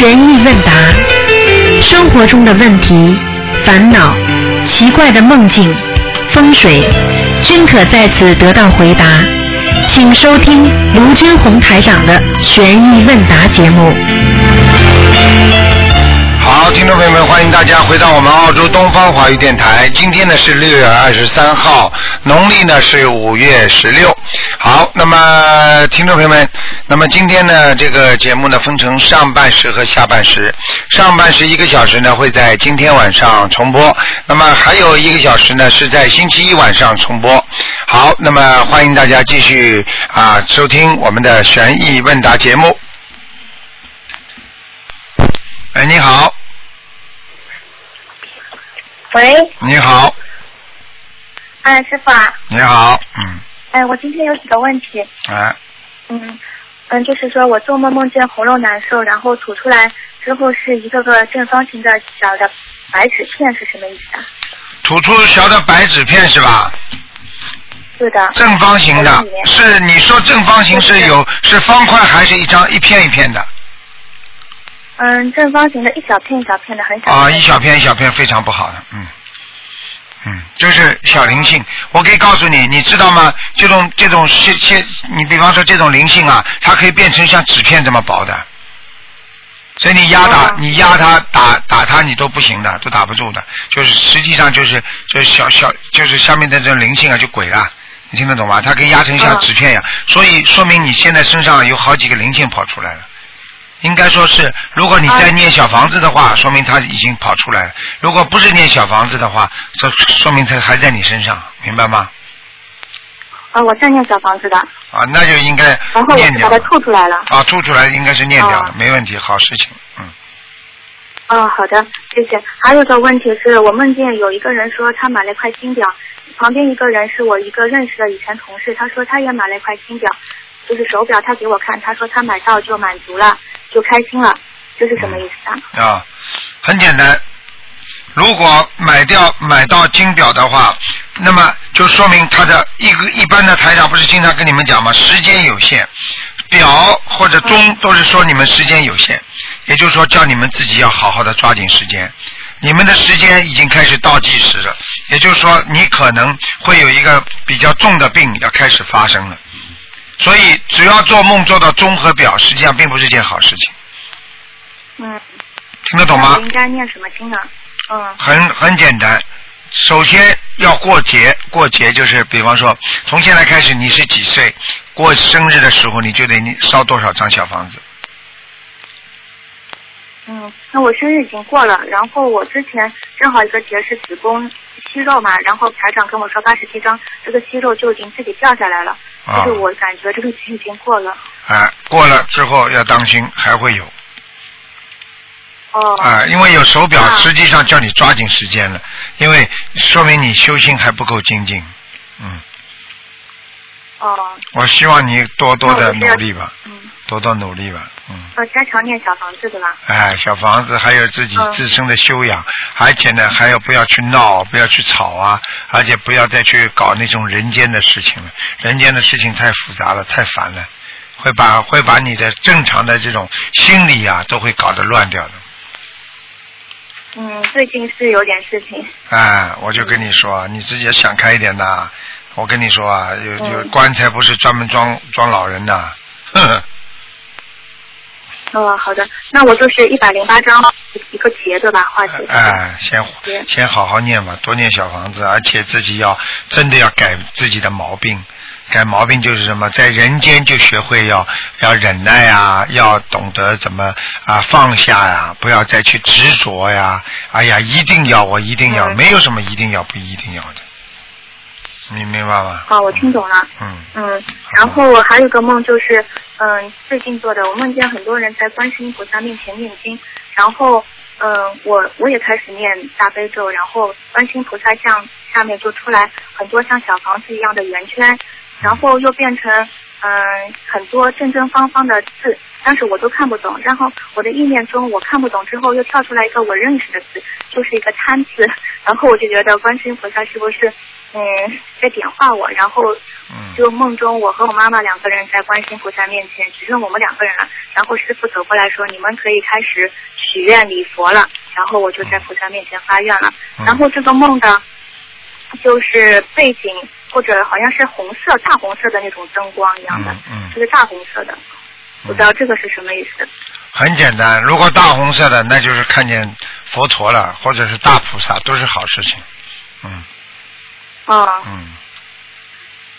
悬疑问答，生活中的问题、烦恼、奇怪的梦境、风水，均可在此得到回答。请收听卢军红台长的悬疑问答节目。好，听众朋友们，欢迎大家回到我们澳洲东方华语电台。今天呢是六月二十三号，农历呢是五月十六。好，那么听众朋友们，那么今天呢这个节目呢分成上半时和下半时，上半时一个小时呢会在今天晚上重播，那么还有一个小时呢是在星期一晚上重播。好，那么欢迎大家继续啊收听我们的悬疑问答节目。哎，你好，喂，你好，哎，师傅啊，你好，嗯，哎，我今天有几个问题，哎，嗯嗯，就是说我做梦梦见喉咙难受，然后吐出来之后是一个个正方形的小的白纸片，是什么意思啊？吐出小的白纸片是吧？是的。正方形的是你说正方形是有是方块还是一张一片一片的？嗯，正方形的一小片一小片的，很小。啊，一小片一小片非常不好的，嗯，嗯，就是小灵性。我可以告诉你，你知道吗？这种这种些些，你比方说这种灵性啊，它可以变成像纸片这么薄的，所以你压它，哦你压它打打它，你都不行的，都打不住的。就是实际上就是就是小小就是下面的这种灵性啊，就鬼了。你听得懂吗？它可以压成像哦纸片一样，所以说明你现在身上有好几个灵性跑出来了。应该说是，如果你在啊念小房子的话，说明他已经跑出来了；如果不是念小房子的话，说说明他还在你身上，明白吗？啊，我在念小房子的，啊，那就应该把它。吐出来了。啊，吐出来应该是念掉了，哦没问题，好事情。嗯，哦，好的，谢谢。还有个问题是我梦见有一个人说他买了一块金表，旁边一个人是我一个认识的以前同事，他说他也买了一块金表，就是手表，他给我看，他说他买到就满足了，就开心了，这是什么意思啊？啊，很简单。如果买掉买到金表的话，那么就说明他的一个一般的台长不是经常跟你们讲吗？时间有限，表或者钟都是说你们时间有限，也就是说叫你们自己要好好的抓紧时间。你们的时间已经开始倒计时了，也就是说你可能会有一个比较重的病要开始发生了。所以只要做梦做到综合表，实际上并不是件好事情，嗯，听得懂吗我？应该念什么经啊？嗯，很很简单，首先要过节，过节就是比方说，从现在开始你是几岁，过生日的时候你就得你烧多少张小房子。嗯，那我生日已经过了，然后我之前正好一个节是子宫息肉嘛，然后台长跟我说八十七张，这个息肉就已经自己掉下来了，啊。就是我感觉这个期已经过了。哎，过了之后要当心，还会有哦，啊，因为有手表，啊实际上叫你抓紧时间了，因为说明你修心还不够精进。嗯，哦，我希望你多多的努力吧，嗯，多多努力吧，嗯。要加强念小房子对吧？哎，小房子还有自己嗯自身的修养，而且呢，还要不要去闹，不要去吵啊，而且不要再去搞那种人间的事情了。人间的事情太复杂了，太烦了，会把会把你的正常的这种心理啊，都会搞得乱掉的。嗯，最近是有点事情。哎，我就跟你说，你自己要想开一点呐。我跟你说啊，有有嗯棺材不是专门装装老人的。呵 呵哦，好的，那我就是一百零八张一个结对吧？画节。哎，先先好好念吧，多念小房子，而且自己要真的要改自己的毛病。改毛病就是什么，在人间就学会要要忍耐啊，要懂得怎么啊放下呀、不要再去执着呀。哎呀，一定要，我一定要，嗯没有什么一定要不一定要的，你明白吗？好，我听懂了。嗯，嗯，然后我还有个梦，就是嗯，最近做的，我梦见很多人在观世音菩萨面前念经，然后嗯，我我也开始念大悲咒，然后观世音菩萨像下面就出来很多像小房子一样的圆圈，然后又变成嗯很多正正方方的字，但是我都看不懂。然后我的意念中我看不懂之后，又跳出来一个我认识的字，就是一个贪字。然后我就觉得观世音菩萨是不是嗯在点化我，然后嗯，就梦中我和我妈妈两个人在观世音菩萨面前，只剩我们两个人了。然后师傅走过来说：“你们可以开始许愿礼佛了。”然后我就在菩萨面前发愿了。嗯然后这个梦呢，就是背景或者好像是红色、大红色的那种灯光一样的，就是大红色的。不知道这个是什么意思？很简单，如果大红色的，那就是看见佛陀了，或者是大菩萨，都是好事情。嗯哦，嗯，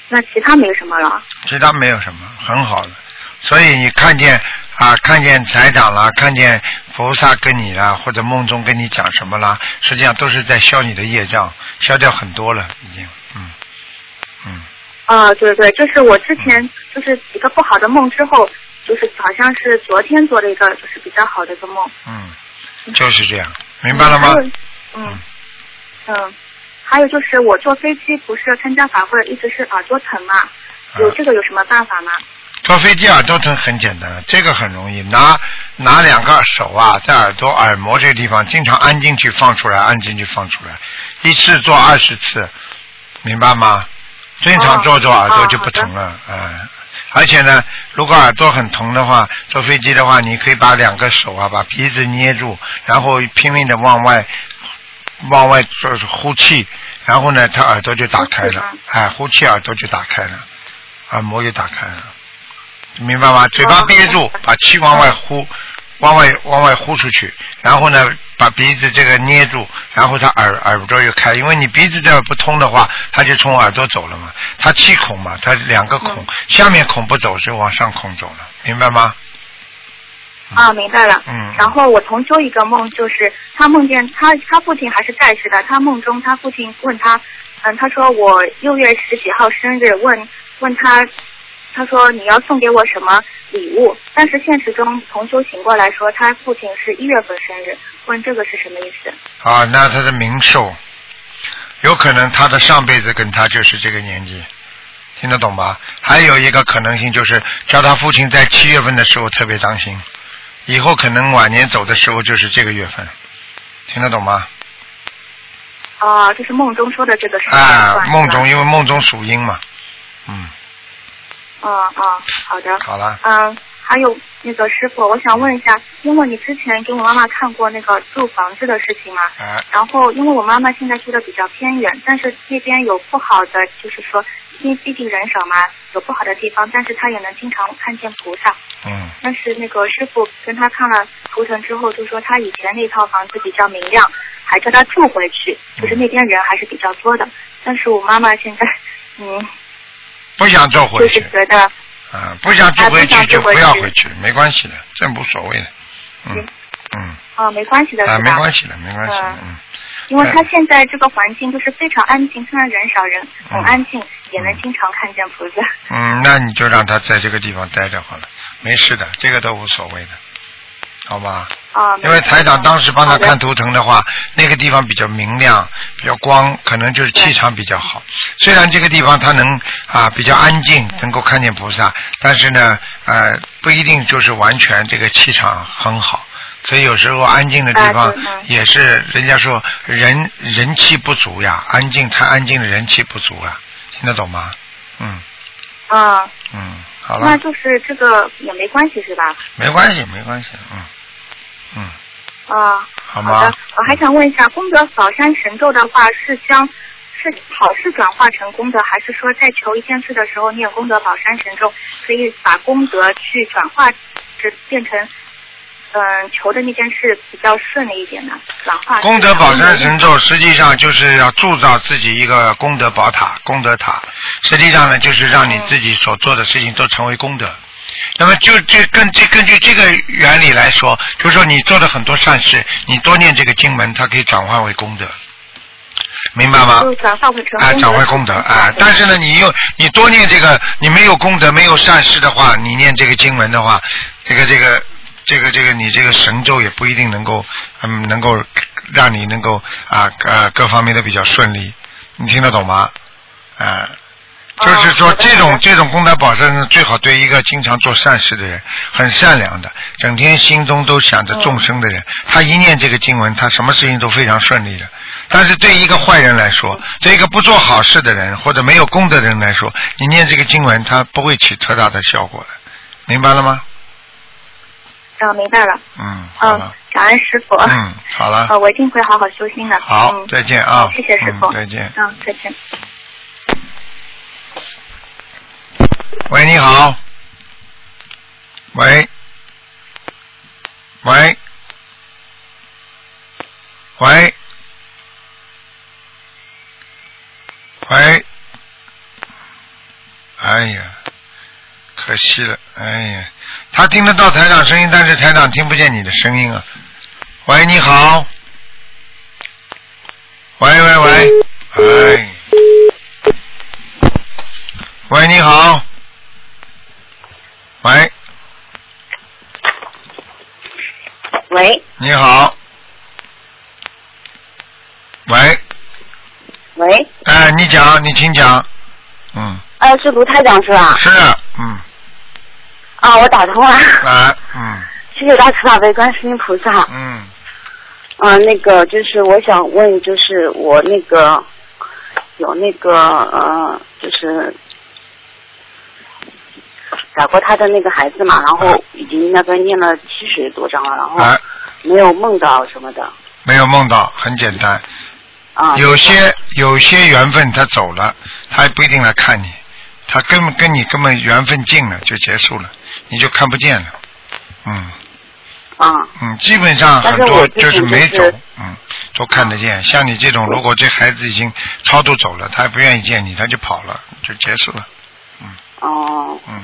那其他没什么了。其他没有什么，很好的。所以你看见啊，看见财长啦，看见菩萨跟你啦，或者梦中跟你讲什么啦，实际上都是在消你的业障，消掉很多了，已经。嗯嗯啊，对对，就是我之前就是几个不好的梦之后，就是好像是昨天做了一个就是比较好的一个梦。嗯，就是这样，明白了吗还？有嗯嗯，还有就是我坐飞机不是参加法会，一直是耳朵疼嘛，有啊这个有什么办法吗？坐飞机耳朵疼很简单，这个很容易，拿拿两个手啊，在耳朵耳膜这个地方，经常按进去放出来，按进去放出来，一次做二十次，明白吗？经常做做耳朵就不疼了，哎、而且呢，如果耳朵很疼的话，坐飞机的话，你可以把两个手啊，把鼻子捏住，然后拼命的往外往外就是呼气，然后呢，他耳朵就打开了哎，呼气耳朵就打开了，耳膜也打开了。明白吗？嘴巴憋住，把气往外呼，往外往外呼出去，然后呢，把鼻子这个捏住，然后他耳耳朵又开，因为你鼻子这儿不通的话，他就从耳朵走了嘛，它气孔嘛，它两个孔，下面孔不走，就往上孔走了，明白吗？啊，明白了。嗯然后我同修一个梦，就是他梦见他他父亲还是在世的，他梦中他父亲问他，嗯，他说我六月十几号生日，问问他，他说你要送给我什么礼物？但是现实中同修醒过来说，他父亲是一月份生日，问这个是什么意思？啊，那他的冥寿，有可能他的上辈子跟他就是这个年纪，听得懂吧？还有一个可能性就是叫他父亲在七月份的时候特别当心，以后可能晚年走的时候就是这个月份，听得懂吗？啊，就是梦中说的这个时间啊，梦中因为梦中属阴嘛，嗯，吧啊啊，好的。好了，嗯，还有那个师傅，我想问一下，因为你之前给我妈妈看过那个住房子的事情嘛，啊然后因为我妈妈现在住的比较偏远，但是那边有不好的，就是说，因为毕竟人少嘛，有不好的地方，但是她也能经常看见菩萨。嗯但是那个师傅跟她看了图腾之后，就说她以前那套房子比较明亮，还叫她住回去，就是那边人还是比较多的。但是我妈妈现在，嗯，不想做回去就是，觉得，啊，不想住回去就不要回去，没关系的，这无所谓的，嗯嗯嗯，啊，没关系的啊，没关系的，没关系的，嗯嗯。因为他现在这个环境就是非常安静，虽然人少人很嗯安静，也能经常看见菩萨。嗯，那你就让他在这个地方待着好了，没事的，这个都无所谓的，好吧？啊，因为台长当时帮他看图腾的话，那个地方比较明亮，比较光，可能就是气场比较好。虽然这个地方他能啊比较安静，能够看见菩萨，但是呢，呃，不一定就是完全这个气场很好。所以有时候安静的地方也是人家说人人气不足呀，安静太安静的人气不足啊，听得懂吗？嗯啊，嗯，好那，就是这个也没关系是吧？没关系没关系，嗯。嗯，啊，好吗？好的，我还想问一下，功德宝山神咒的话是将是好事转化成功德，还是说在求一件事的时候念功德宝山神咒，可以把功德去转化，成变成嗯求的那件事比较顺利一点呢？转化功德宝山神咒实际上就是要铸造自己一个功德宝塔、功德塔。实际上呢，就是让你自己所做的事情都成为功德。那么就这根据根据这个原理来说，就是说你做的很多善事，你多念这个经文，它可以转化为功德，明白吗？就转化啊，功德转为功德啊！但是呢，你又你多念这个，你没有功德，没有善事的话，你念这个经文的话，这个这个这个这个你这个神咒也不一定能够嗯能够让你能够啊啊各方面都比较顺利，你听得懂吗？啊就是说这种这种功德宝山最好对一个经常做善事的人，很善良的，整天心中都想着众生的人，他一念这个经文，他什么事情都非常顺利的。但是对一个坏人来说，对一个不做好事的人或者没有功德的人来说，你念这个经文，他不会起特大的效果的，明白了吗？啊，明白了。嗯，好嗯了，，感恩师傅。嗯，好了，呃，我一定会好好修心的。好嗯，再见啊谢谢师傅。嗯再见嗯，再见。喂，你好。喂。喂。喂。喂。哎呀，可惜了，哎呀，他听得到台长声音，但是台长听不见你的声音啊。喂，你好。喂喂喂，哎。喂，你好。喂，喂你好。喂，喂，哎，你讲，你请讲。嗯，呃，是卢台长是吧？是，嗯，啊，我打通了，啊，嗯 谢谢大慈大悲观世音菩萨。嗯，啊，那个就是我想问，就是我那个有那个呃，就是打过他的那个孩子嘛，然后已经那个念了七十多章了，然后哎，没有梦到什么的没有梦到，很简单。啊。有些有些缘分他走了，他也不一定来看你，他根本跟你根本缘分尽了就结束了，你就看不见了。嗯啊嗯，基本上很多就是没走，嗯，都看得见。像你这种，如果这孩子已经超度走了，他也不愿意见你，他就跑了，就结束了。嗯哦，嗯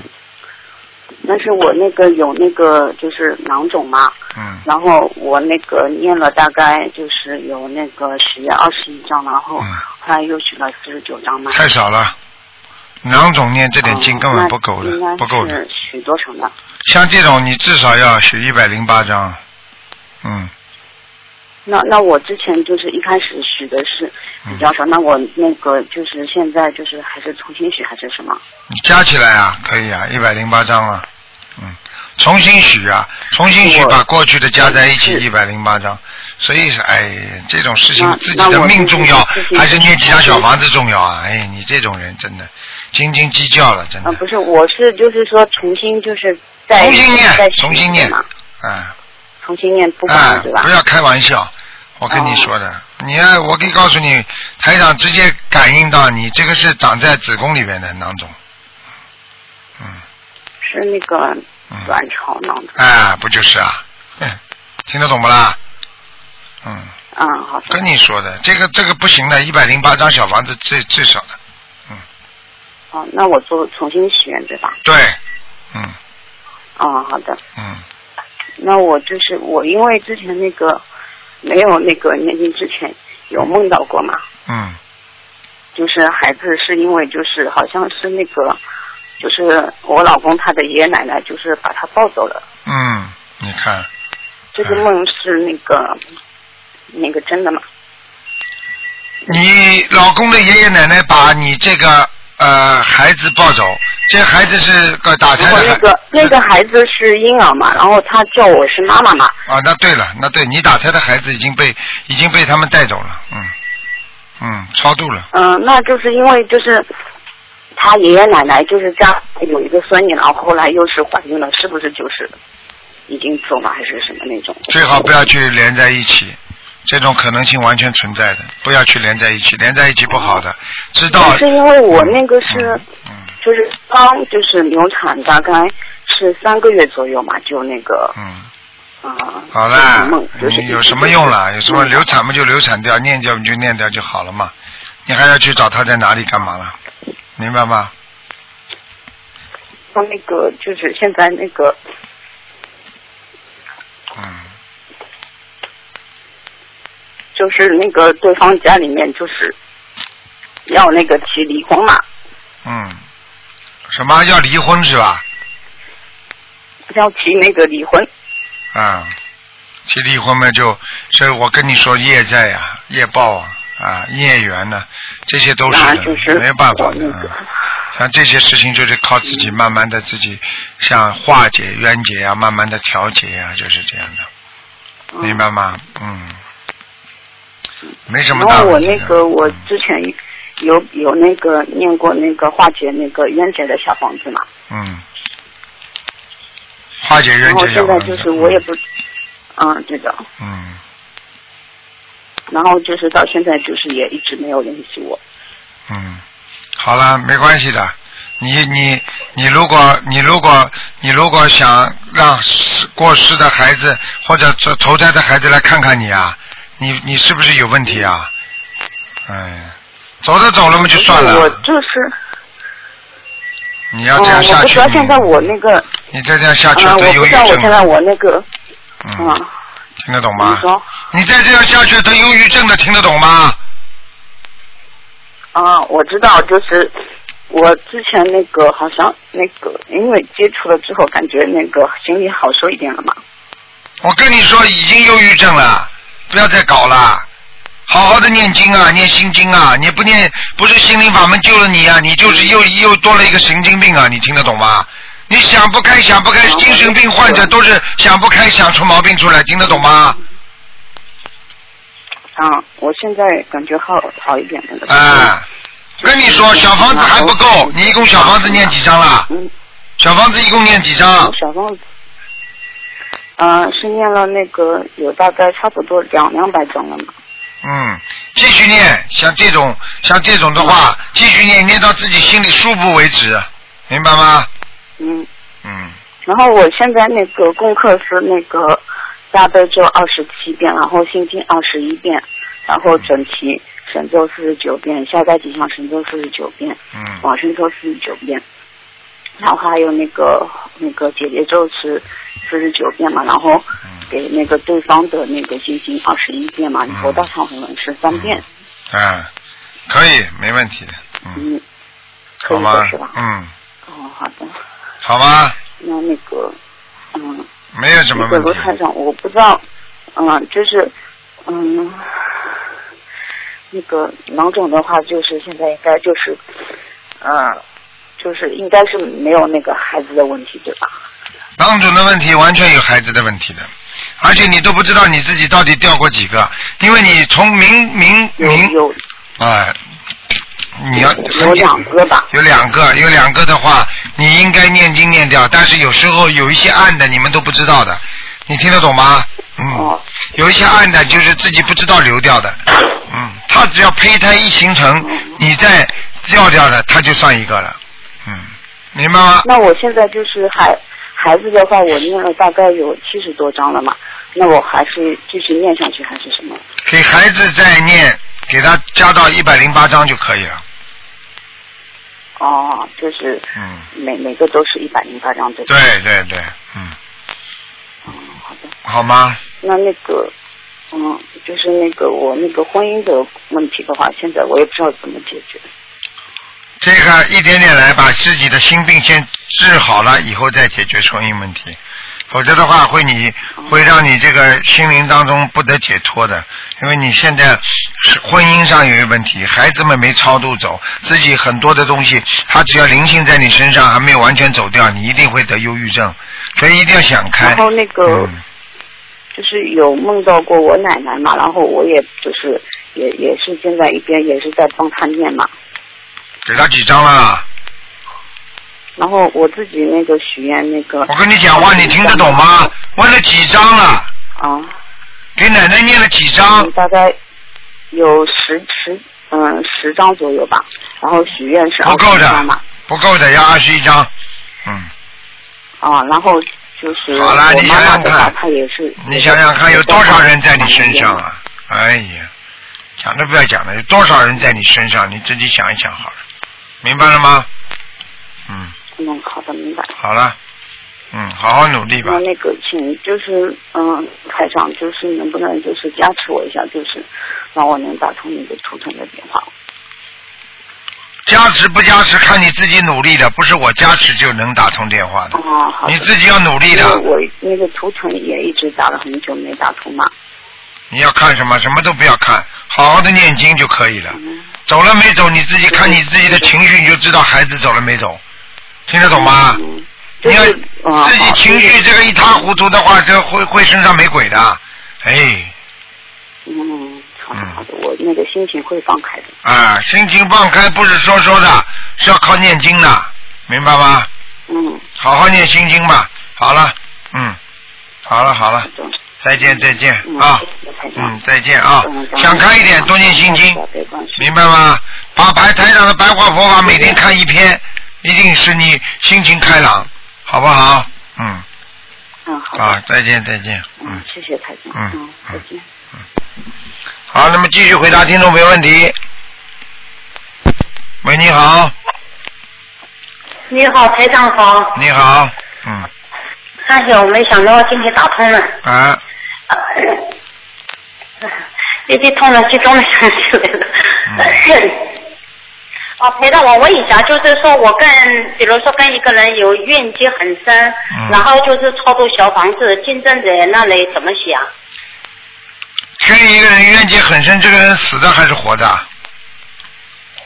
但是我那个有那个就是囊肿嘛，嗯然后我那个念了大概就是有那个十月二十一章，然后嗯后来又取了四十九章嘛。太少了。囊肿念这点经根本不够的，不够的。许多少呢？像这种，你至少要许一百零八张。嗯，那那我之前就是一开始许的是比较少，那我那个就是现在就是还是重新许还是什么？你加起来啊，可以啊，一百零八张啊。嗯，重新许啊，重新许把过去的加在一起一百零八张。所以是哎，这种事情自己的命重要还是念几张小房子重要啊？哎，你这种人真的斤斤计较了，真的啊，。不是，我是就是说重新就是再重新念再重新念嘛，啊重新念不管哎了，对吧？不要开玩笑，我跟你哦说的，你要我可以告诉你，台长直接感应到你这个是长在子宫里面的囊肿。嗯是那个嗯。卵巢囊肿。哎，不就是啊？嗯听得懂不啦？嗯，嗯，好。跟你说的，这个这个不行的，一百零八张小房子最最少的。哦，那我做重新许愿对吧？对，嗯哦，好的。嗯，那我就是我，因为之前那个没有那个念经之前有梦到过嘛，嗯，就是孩子是因为就是好像是那个就是我老公他的爷爷奶奶就是把他抱走了，嗯，你看，这个梦是那个那个真的吗？你老公的爷爷奶奶把你这个呃孩子抱走，这孩子是个打胎的孩那个那个孩子是婴儿嘛，然后他叫我是妈妈嘛，啊，那对了，那对你打胎的孩子已经被已经被他们带走了，嗯嗯，超度了，嗯、那就是因为就是他爷爷奶奶就是家有一个孙女，然后后来又是怀孕了，是不是就是已经走了还是什么那种？最好不要去连在一起，这种可能性完全存在的，不要去连在一起，连在一起不好的，知道是因为我那个是、嗯就是刚就是流产，大概是三个月左右嘛，就那个嗯，啊、好啦有什么用啦？有什么嗯流产嘛就流产掉，念掉就念掉就好了嘛，你还要去找他在哪里干嘛了？明白吗？他那个就是现在那个嗯，就是那个对方家里面就是要那个提离婚嘛，嗯，什么要离婚是吧？要提那个离婚。啊，提离婚嘛就，所以我跟你说业债呀、业报啊、啊业缘呢、这些都是的，就是没有办法的。那个啊像这些事情就是靠自己慢慢的自己，像化解冤结啊、慢慢的调节啊、就是这样的，嗯明白吗？嗯，没什么然后我。那个我之前有有那个念过那个化解那个冤结的小房子嘛，嗯，化解冤结小房子。现在就是我也不，嗯，对的，嗯，然后就是到现在就是也一直没有联系我，嗯，好了，没关系的。你你你如果你如果你如果想让过世的孩子或者投投胎的孩子来看看你啊，你你是不是有问题啊？哎，走都走了嘛就算了我，就是，你要嗯，这样下去，我不知道现在我那个，你再这样下去嗯，得忧郁我不知道我现症，在我那个，嗯，嗯，听得懂你吗？说，你再这样下去得忧郁症的，听得懂吗？啊，我知道，就是我之前那个好像那个，因为接触了之后，感觉那个心里好受一点了嘛。我跟你说，已经忧郁症了，不要再搞了。好好的念经啊，念心经啊！你不念，不是心灵法门救了你啊，你就是又又多了一个神经病啊！你听得懂吗？你想不开，想不开，精神病患者都是想不开，想出毛病出来，听得懂吗？啊，我现在感觉好好一点了。哎，跟你说，小房子还不够，你一共小房子念几张了？嗯，小房子一共念几张？小房子，嗯、是念了那个有大概差不多两两百张了嘛。嗯，继续念，像这种像这种的话，继续念，念到自己心里舒服为止，明白吗？嗯，嗯，然后我现在那个功课是那个大悲咒二十七遍，然后心经二十一遍，然后整体神咒四十九遍，消灾吉祥神咒四十九遍，嗯往生咒四十九遍，然后还有那个那个姐姐咒是四十九遍嘛，然后嗯给那个对方的那个进行二十一遍嘛，嗯佛大忏悔文是三遍，嗯，可以，没问题的，嗯，好吗以的是吧？？嗯，哦，好的，好吗？那那个，嗯。没有什么那个问题。罗台长，我不知道，嗯，就是，嗯，那个囊肿的话，就是现在应该就是，呃，就是应该是没有那个孩子的问题，对吧？囊肿的问题完全有孩子的问题的，而且你都不知道你自己到底掉过几个，因为你从明明明有。啊，你要有两个吧？有两个，有两个的话，你应该念经念掉，但是有时候有一些暗的，你们都不知道的，你听得懂吗？嗯，哦。有一些暗的，就是自己不知道流掉的，嗯，它只要胚胎一形成，你再掉掉的，它就算一个了，嗯，明白吗？那我现在就是孩孩子的话，我念了大概有七十多章了嘛，那我还是继续念下去还是什么？给孩子再念，给他加到一百零八章就可以了，哦，就是嗯，每每个都是一百零八章对吧？对对对，嗯，嗯，好的。好吗？那那个，嗯，就是那个我那个婚姻的问题的话，现在我也不知道怎么解决。这个一点点来，把自己的心病先治好了，以后再解决婚姻问题。否则的话，会你会让你这个心灵当中不得解脱的，因为你现在是婚姻上有一个问题，孩子们没超度走，自己很多的东西，他只要灵性在你身上还没有完全走掉，你一定会得忧郁症，所以一定要想开。然后那个嗯，就是有梦到过我奶奶嘛，然后我也就是也也是现在一边也是在帮她念嘛，给他几张了？然后我自己那个许愿那个。我跟你讲话，你听得懂吗？问了几张了？啊，给奶奶念了几张嗯？大概有十十嗯十张左右吧，然后许愿是二不够的十张嘛，不够的，要二十一张。嗯。啊，然后就是好了你想想看妈的话，她也是。你想想看，有多少人在你身上？啊？哎呀，讲都不要讲了，有多少人在你身上？你自己想一想好了，明白了吗？嗯，嗯，好的，明白。好了，嗯，好好努力吧那。那个，请就是嗯，台长，就是能不能就是加持我一下，就是让我能打通那个图腾的电话。加持不加持，看你自己努力的，不是我加持就能打通电话的，哦，好的。你自己要努力的。我那个图腾也一直打了很久没打通嘛。你要看什么？什么都不要看，好好的念经就可以了。嗯走了没走，你自己看你自己的情绪，你就知道孩子走了没走，听得懂吗？嗯，就你要自己情绪这个一塌糊涂的话，这会会身上没鬼的。哎，嗯，好的嗯好的，我那个心情会放开的。啊，心情放开不是说说的，是要靠念经的，明白吗？嗯，好好念心经吧。好了，嗯，好了好了，懂。再见再见嗯啊嗯，再见啊嗯，想开一点，多念心经，明白吗？把白台上的白话佛法每天看一篇，一定使你心情开朗，好不好？嗯，嗯，好。啊，再见再见，嗯嗯，，谢谢台长。嗯嗯，再见。嗯好，那么继续回答听众朋友问题。喂，你好，你好，台长好。你好，嗯，哎呦，没想到今天打通了，啊，一接通了，激动的想起来了。嗯 哦，陪着，我问一下，就是说我跟，比如说跟一个人有怨气很深，嗯然后就是操作小房子，竞争者那里怎么想？跟一个人冤结很深，这个人死的还是活的？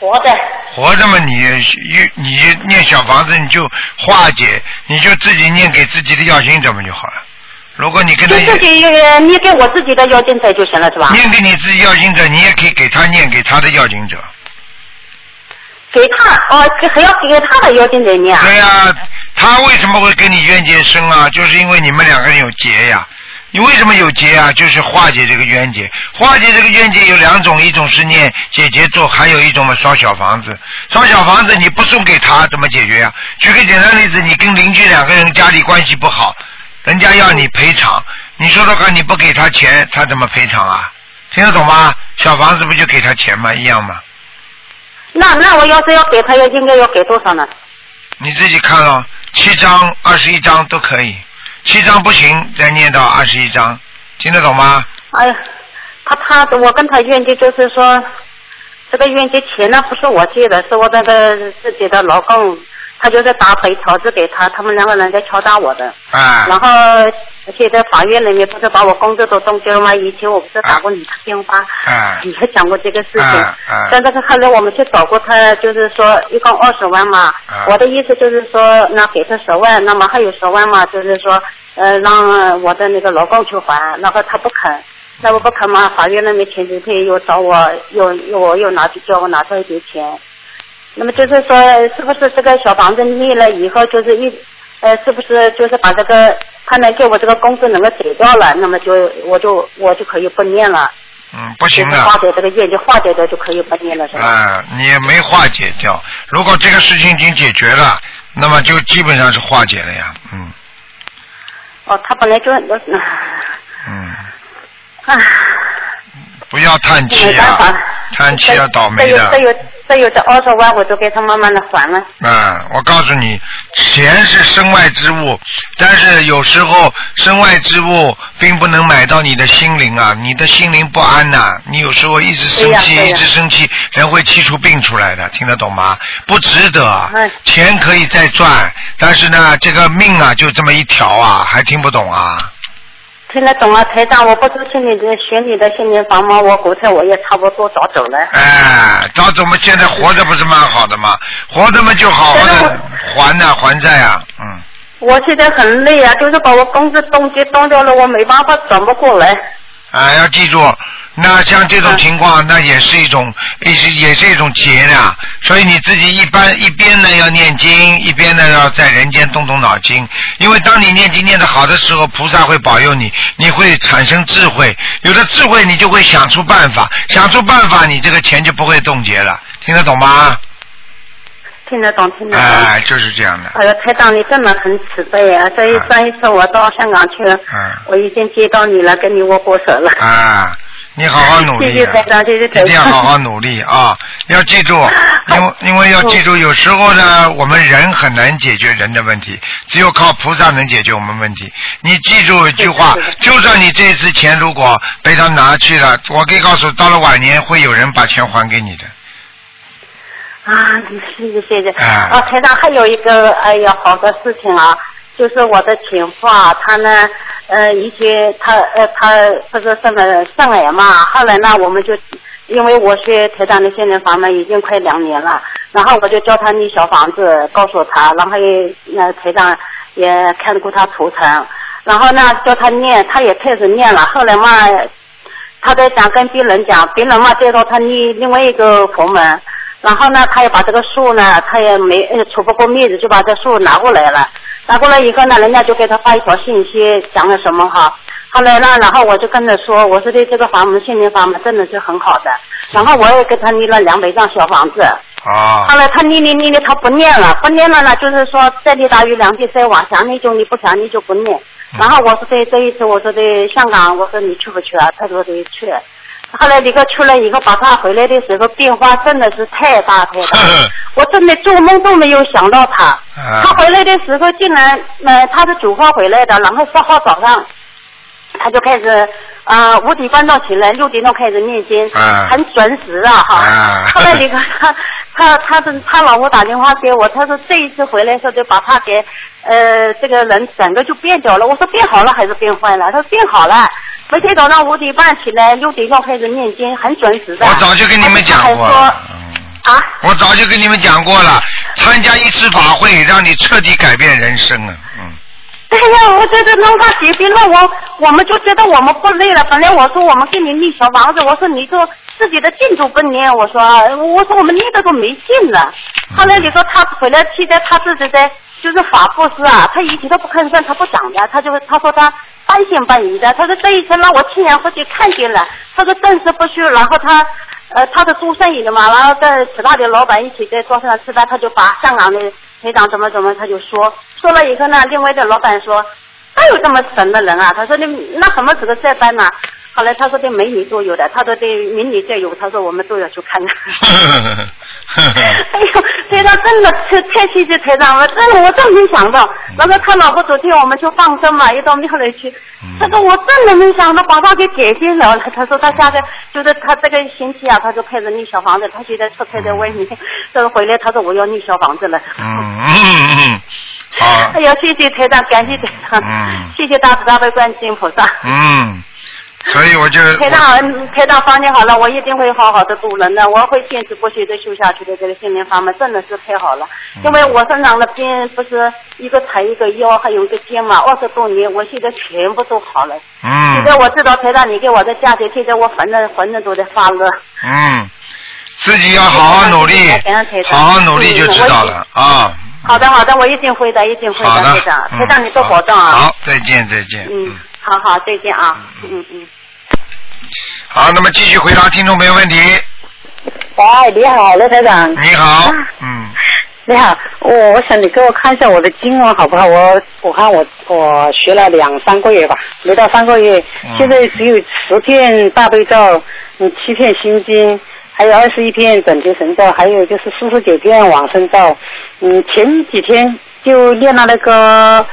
活的，活着嘛，你你你念小房子，你就化解，你就自己念给自己的要心者们就好了。如果你跟他就自己念给我自己的要经者就行了，是吧？念给你自己要经者，你也可以给他念给他的要经者。给他哦，给还要给他的要经者念啊。对呀、他为什么会跟你冤结深啊？就是因为你们两个人有结呀。你为什么有结啊？就是化解这个冤结。化解这个冤结有两种，一种是念解结咒，还有一种嘛烧小房子。烧小房子你不送给他怎么解决呀、举个简单例子，你跟邻居两个人家里关系不好，人家要你赔偿，你说的话，你不给他钱，他怎么赔偿啊？听得懂吗？小房子不就给他钱吗？一样吗？那那我要是要给他，要应该要给多少呢？你自己看咯，七张、二十一张都可以，七张不行，再念到二十一张，听得懂吗？哎呀，他他我跟他冤结就是说，这个冤结钱呢不是我借的，是我那个自己的老公，他就是打回条子给他，他们两个人在敲打我的。啊然后现在法院里面不是把我工作都冻结了吗？以前我不是打过你的电话，啊也讲过这个事情。啊啊但是后来我们去找过他，就是说一共二十万嘛。啊我的意思就是说，那给他十万，那么还有十万嘛，就是说，呃，让我的那个老公去还，然后他不肯。那我不肯嘛，法院那边前几天又找我，又又我又拿去叫我拿出一笔钱。那么就是说，是不是这个小房子立了以后，就是一，呃，是不是就是把这个他能给我这个工资能够解掉了，那么就我就我就可以不念了，嗯，不行的化，解这个业就化解掉就可以不念了，是吧？啊，你也没化解掉。如果这个事情已经解决了，那么就基本上是化解了呀，嗯哦，他本来就，嗯，啊，不要叹气呀、没办法，叹气要倒霉的。这有这有这有这二十万，我就给他慢慢的还了。嗯，我告诉你，钱是身外之物，但是有时候身外之物并不能买到你的心灵啊，你的心灵不安呐、你有时候一直生气，一直生气，人会气出病出来的，听得懂吗？不值得哎，钱可以再赚，但是呢，这个命啊就这么一条啊，还听不懂啊？听得懂了，台长，我不是听你的学你的心灵法吗？我估计我也差不多早走了。哎，早走嘛现在活着不是蛮好的吗？活着嘛就好好的还呐、还债啊，嗯。我现在很累啊，就是把我工资冻结冻掉了，我没办法转不过来。啊，要记住，那像这种情况，那也是一种，也是也是一种劫呀。所以你自己一般一边呢要念经，一边呢要在人间动动脑筋。因为当你念经念得好的时候，菩萨会保佑你，你会产生智慧。有了智慧，你就会想出办法，想出办法，你这个钱就不会冻结了。听得懂吗？听得懂，听得懂。哎，就是这样的。哎呀，台长，你真的很慈悲啊！所以啊上一次我到香港去了，嗯我已经接到你了，跟你握过手了。啊，你好好努力、一定要好。好努力啊！要记住，因为因为要记住，有时候呢，我们人很难解决人的问题，只有靠菩萨能解决我们问题。你记住一句话就算你这次钱如果被他拿去了，我可以告诉，到了晚年会有人把钱还给你的。啊，谢谢谢谢。啊啊，台长还有一个哎呀好的事情啊，就是我的前夫啊，他呢呃以前他呃他不是生了肾癌嘛，后来呢我们就因为我学台长的现在法门已经快两年了，然后我就教他立小房子，告诉他，然后也那台长也看过他图腾，然后呢教他念，他也开始念了，后来嘛。他在想跟别人讲，别人嘛介绍他立另外一个佛门，然后呢，他也把这个树呢，他也没呃出不过面子，就把这树拿过来了。拿过来以后呢，人家就给他发一条信息，讲了什么哈。后来呢，然后我就跟他说，我说的这个法门，心灵房门真的是很好的。然后我也给他立了两百张小房子。啊后来他念念念的，他不念了，不念了呢，就是说再立大于两地再往想你就你不想你就不念。然后我说的这一次我说的香港，我说你去不去啊？他说的去。后来李哥出来以后，把他回来的时候变化真的是太大太大，我真的做梦都没有想到他。啊他回来的时候竟然，呃，他是九号回来的，然后十号早上他就开始啊、五点半到起来，六点钟开始念经，啊很准时啊哈。啊后来李哥他他他的他老婆打电话给我，他说这一次回来说就把他给呃这个人整个就变掉了。我说变好了还是变坏了？他说变好了。每天早上五点半起来，六点钟开始念经，很准时的。我早就跟你们讲过。啊，我早就跟你们讲过了，参加一次法会，让你彻底改变人生啊。嗯，对呀，我觉得弄他结婚了，我我们就觉得我们不累了。本来我说我们给你立小房子，我说你就自己的进度不念，我说我说我们念的都没劲了。后来你说他回来，现在他自己在就是法布施啊，他以前都不吭声，他不讲的，他就他说他半信半疑的，他说这一次让我亲眼回去看见了，他说正事不虚，然后他。呃，他是做生意的嘛，然后在其他的老板一起在桌上吃饭，他就把香港的台长怎么怎么，他就说说了以后呢，另外的老板说，哪有这么神的人啊？他说你那什么时候再办呢？后来他说的美女都有的，他说的美女再有，他说我们都要去看看。哎呦，台长真的太太谢谢台长了，真的我真没想到。然后他老婆昨天我们就放生嘛，一到庙里去，他说我真的没想到把他给改变了。他说他现在就是他这个星期啊，他就开始立小房子，他现在出差在外面，这个回来他说我要立小房子了。嗯嗯嗯，好 哎，呀，谢谢台长，感谢台长，嗯谢谢大慈大悲观世音菩萨。嗯，所以我就台长，嗯台长放心好了，我一定会好好的度人的，我会坚持不懈的修下去的。这个心灵法门真的是太好了，嗯因为我身上的病不是一个腿一个腰，还有一个肩嘛，二十多年，我现在全部都好了。嗯现在我知道台长你给我的价值，现在我浑身浑身都在发热。嗯，自己要好好努力好好努力就知道了啊。好的好的，我一定会的，一定会好的台长，，嗯台长你多保重啊。好，再见再见。嗯，好好，再见啊。嗯嗯。好，那么继续回答听众朋友问题。喂，你好，罗台长。你好啊，嗯，你好，我我想你给我看一下我的经文好不好？我我看我我学了两三个月吧，没到三个月，嗯现在只有十片大悲咒，嗯，七片心经，还有二十一片准提神咒，还有就是四十九片往生咒。嗯，前几天就练了那个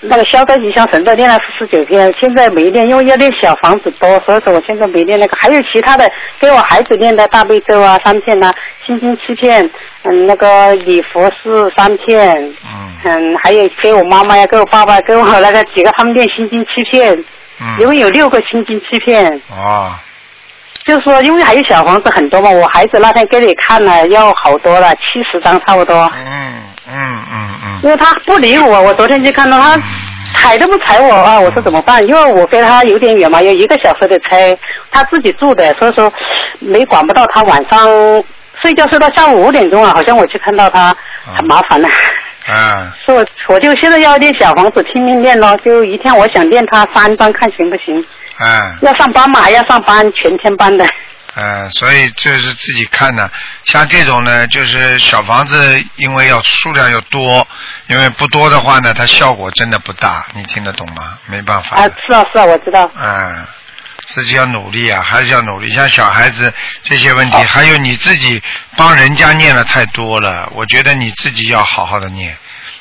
那个消灾吉祥神咒，练了四十九片，现在没练，因为要练小房子多，所以说我现在没练那个。还有其他的给我孩子练的大悲咒啊，三片呐、心经七片，嗯，那个礼佛是三片，嗯嗯，还有给我妈妈呀，给我爸爸，给我那个几个他们练心经七片，嗯，因为有六个心经七片，啊，就是说因为还有小房子很多嘛，我孩子那天给你看了要好多了，七十张差不多，嗯嗯嗯嗯因为他不理我，我昨天就看到他踩都不踩我啊，我说怎么办？因为我跟他有点远嘛，有一个小时的车，他自己住的，所以说没管不到他晚上睡觉睡到下午五点钟啊，好像我去看到他，很麻烦了。嗯，所以我我就现在要练小房子，拼命练咯，就一天我想练他三张，看行不行？嗯要上班嘛，还要上班，全天班的。嗯，所以就是自己看呢。像这种呢，就是小房子，因为要数量要多，因为不多的话呢，它效果真的不大。你听得懂吗？没办法啊。，是啊是啊，我知道。嗯，自己要努力啊，还是要努力。像小孩子这些问题，还有你自己帮人家念的太多了，我觉得你自己要好好的念。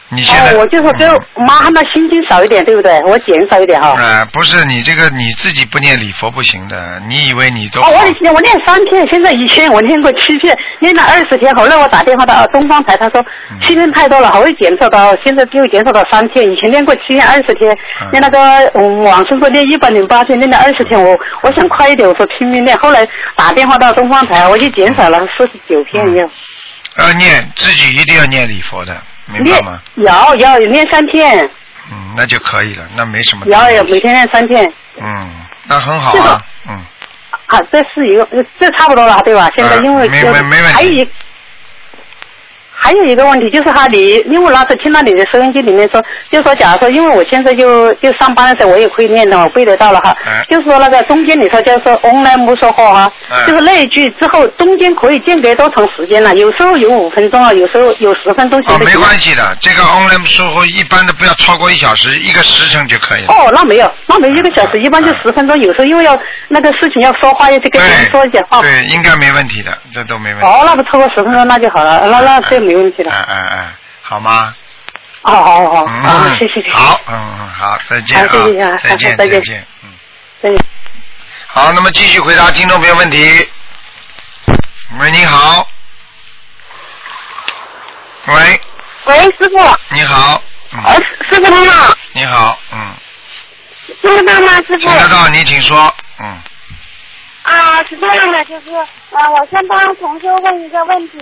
你现在哦，我就说跟妈他们心经少一点，对不对？我减少一点哈。呃，不是你这个你自己不念礼佛不行的，你以为你都哦，我以前我念三天，现在以前我念过七天，念了二十天。后来我打电话到东方台，他说嗯七天太多了，还会减少到现在就减少到三天。以前念过七天二十天，嗯念那个嗯往生说念一百零八天，念了二十天，我我想快一点，我说拼命念。后来打电话到东方台，我就减少了四十九天嗯要。要念自己一定要念礼佛的，明白念吗？要要念三天，嗯，那就可以了，那没什么。有有每天练三天。嗯，那很好啊个，嗯，啊，这是一个，这差不多了，对吧？现在啊因为就没没没问题还有一还有一个问题就是哈，你因为我那时听到你的收音机里面说，就说假如说，因为我现在就就上班的时候我也可以念的，我背得到了哈。嗯就是说那个中间你说就是说 online 不说话哈，哎就是那一句之后中间可以间隔多长时间呢？有时候有五分钟啊，有时候有十分钟。哦，没关系的，这个 online 说话一般的不要超过一小时，一个时辰就可以了。哦，那没有，那没一个小时，一般就十分钟。有时候因为要那个事情要说话，要去跟别人说一下话。对，应该没问题的，这都没问题。哦，那不超过十分钟那就好了，那那这没问题了。哎哎哎，好吗？哦，好好好，嗯，好，谢谢谢谢。好，嗯嗯，好，再见啊，谢谢啊再见再见见，嗯。再见。好，那么继续回答听众朋友问题。喂，你好。喂，喂，师傅，你好。嗯，呃，师傅你好，你好，嗯，听得到吗，师傅？听得到，你请说，嗯，啊，是这样的，就是，呃，我先帮同修问一个问题，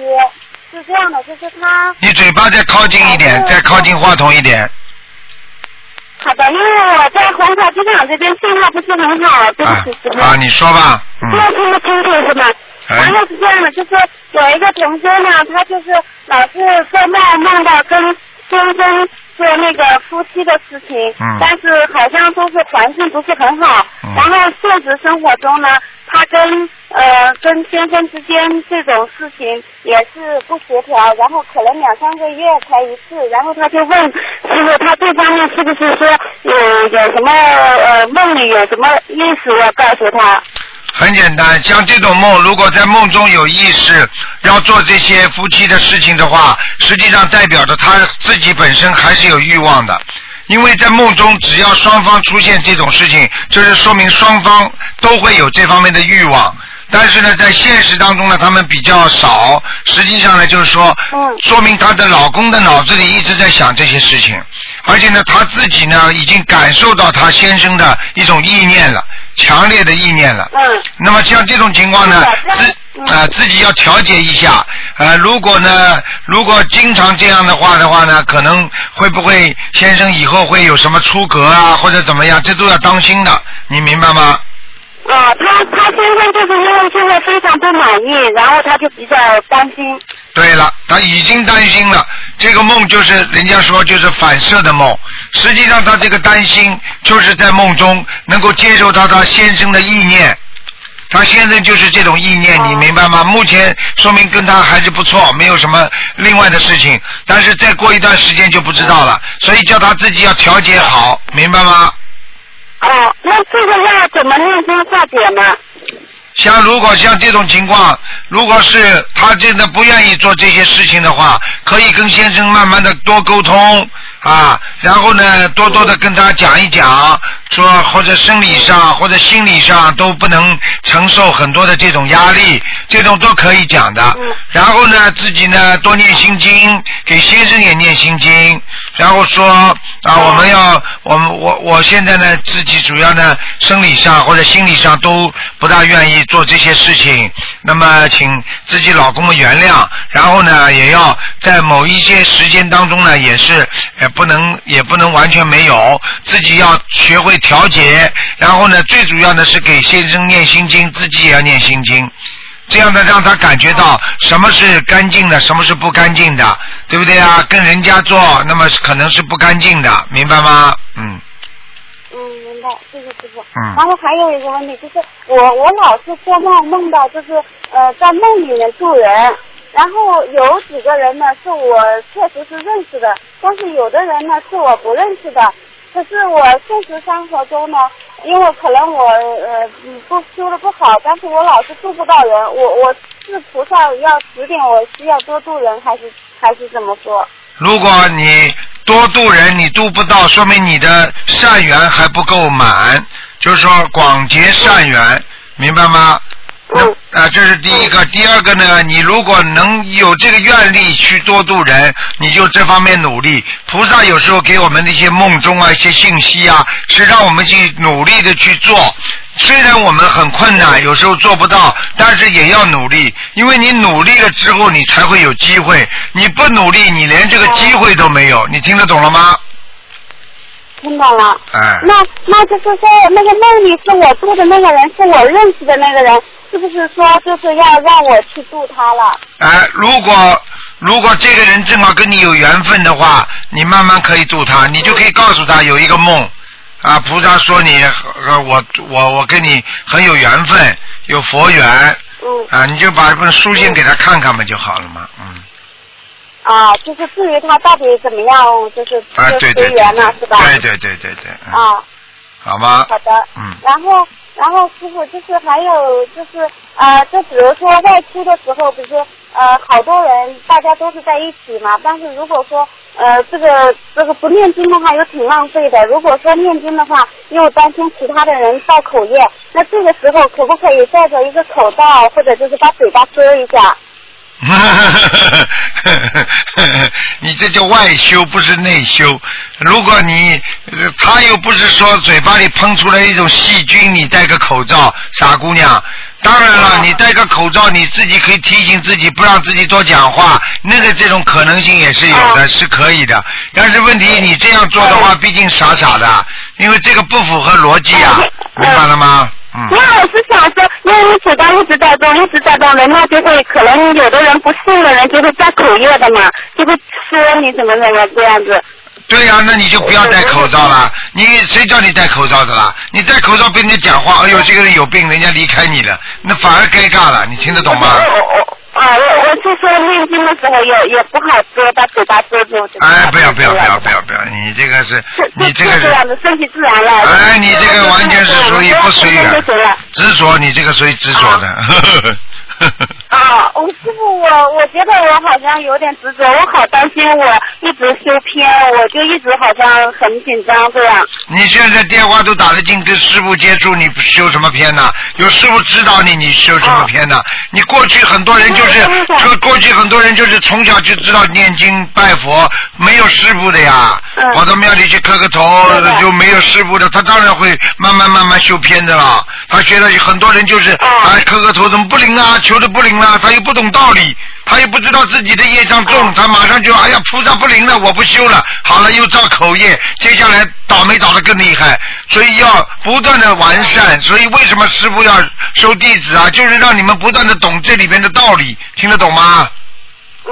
是这样的，就是他，你嘴巴再靠近一点，再靠近话筒一点。好的，因为我在虹桥机场这边信号不是很好，对啊不起，师傅。啊，你说吧，嗯现，在听不清楚是吗？哎然后是这样的，就是有一个同学呢，他就是老是做梦梦到跟先生做那个夫妻的事情，嗯但是好像说是环境不是很好。嗯然后现实生活中呢，他跟呃跟先生之间这种事情也是不协调，然后可能两三个月才一次，然后他就问师傅，他这方面是不是说有有什么呃梦里有什么意思要告诉他？很简单，像这种梦，如果在梦中有意识要做这些夫妻的事情的话，实际上代表着他自己本身还是有欲望的。因为在梦中，只要双方出现这种事情，就是说明双方都会有这方面的欲望。但是呢，在现实当中呢，他们比较少。实际上呢，就是说，嗯说明她的老公的脑子里一直在想这些事情，而且呢，她自己呢已经感受到她先生的一种意念了，强烈的意念了。嗯那么像这种情况呢，自啊、自己要调节一下。呃，如果呢，如果经常这样的话的话呢，可能会不会先生以后会有什么出格啊，或者怎么样，这都要当心的，你明白吗？啊，他他先生就是因为现在非常不满意，然后他就比较担心。对了，他已经担心了。这个梦就是人家说就是反射的梦，实际上他这个担心就是在梦中能够接受到他先生的意念。他先生就是这种意念，哦你明白吗？目前说明跟他还是不错，没有什么另外的事情。但是再过一段时间就不知道了，所以叫他自己要调节好，明白吗？哦，那这个要怎么念经化解呢？像如果像这种情况，如果是他真的不愿意做这些事情的话，可以跟先生慢慢的多沟通啊，然后呢，多多的跟他讲一讲，说或者生理上或者心理上都不能承受很多的这种压力，这种都可以讲的。嗯然后呢，自己呢多念心经，给先生也念心经，然后说啊，我们要我们我我现在呢自己主要呢生理上或者心理上都不大愿意做这些事情，那么请自己老公们原谅，然后呢也要在某一些时间当中呢也是呃不能也不能完全没有，自己要学会调节，然后呢最主要的是给先生念心经，自己也要念心经。这样的让他感觉到什么是干净的，什么是不干净的，对不对啊？跟人家做，那么可能是不干净的，明白吗？嗯嗯，明白，谢谢师傅。嗯然后还有一个问题就是，我我老是做梦梦到就是呃在梦里面住人，然后有几个人呢是我确实是认识的，但是有的人呢是我不认识的。可是我现实生活中呢，因为可能我呃嗯不修的不好，但是我老是渡不到人，我我是菩萨要指点我需要多助人，还是还是怎么说？如果你多渡人你度不到，说明你的善缘还不够满，就是说广结善缘，明白吗？那啊，这是第一个。第二个呢，你如果能有这个愿力去多度人，你就这方面努力。菩萨有时候给我们的一些梦中啊、一些信息啊，是让我们去努力的去做。虽然我们很困难，有时候做不到，但是也要努力，因为你努力了之后，你才会有机会。你不努力，你连这个机会都没有。你听得懂了吗？听懂了。哎。那那就是说，那个梦里是我度的那个人，是我认识的那个人，是不是说就是要让我去度他了？哎，如果如果这个人正好跟你有缘分的话，你慢慢可以度他，你就可以告诉他有一个梦，啊，菩萨说你呃我我我跟你很有缘分，有佛缘，嗯。啊，你就把一本书信给他看看嘛就好了嘛，嗯，啊，就是至于他到底怎么样，就是啊就缘了，是吧？对对对对对，嗯啊，好吗？好的。嗯然后，然后师傅就是还有就是呃，就比如说外出的时候，比如说呃好多人大家都是在一起嘛，但是如果说呃这个这个不念经的话，又挺浪费的。如果说念经的话，又担心其他的人造口业，那这个时候可不可以戴着一个口罩，或者就是把嘴巴遮一下？你这叫外修，不是内修。如果你呃他又不是说嘴巴里喷出来一种细菌，你戴个口罩，傻姑娘。当然了，你戴个口罩，你自己可以提醒自己，不让自己多讲话，那个这种可能性也是有的，是可以的。但是问题，你这样做的话，毕竟傻傻的，因为这个不符合逻辑啊，明白了吗？嗯。那我是想说，因为你嘴巴一直在动，一直在动，人家就会可能有的人不信的人就会在口业的嘛，就会说你怎么怎么这样子。对呀、那你就不要戴口罩了。你谁叫你戴口罩的啦？你戴口罩被人家讲话，哎呦，这个人有病，人家离开你了，那反而尴尬了。你听得懂吗？啊，我我是说念经的时候也也不好说，把嘴巴遮住。就哎，不要不要不要不要不要，你这个是，你这个是就这，样的，顺其自然了。哎，你这个完全是属于不随缘就行了。执着，你这个属于执着的。啊，我师傅，我我觉得我好像有点执着，我好担心我一直修偏，我就一直好像很紧张这样。你现在电话都打得进，跟师傅接触，你修什么偏呢？有师傅指导你，你修什么偏呢？你过去很多人就是，说过去很多人就是从小就知道念经拜佛，没有师傅的呀，跑到庙里去磕个头就没有师傅的，他当然会慢慢慢慢修偏的了。他觉得很多人就是，哎，磕个头怎么不灵啊？求的不灵了，他又不懂道理。他又不知道自己的业障重，他马上就哎呀菩萨不灵了，我不修了，好了又造口业，接下来倒霉倒得更厉害，所以要不断的完善。所以为什么师傅要收弟子啊？就是让你们不断的懂这里边的道理，听得懂吗？嗯，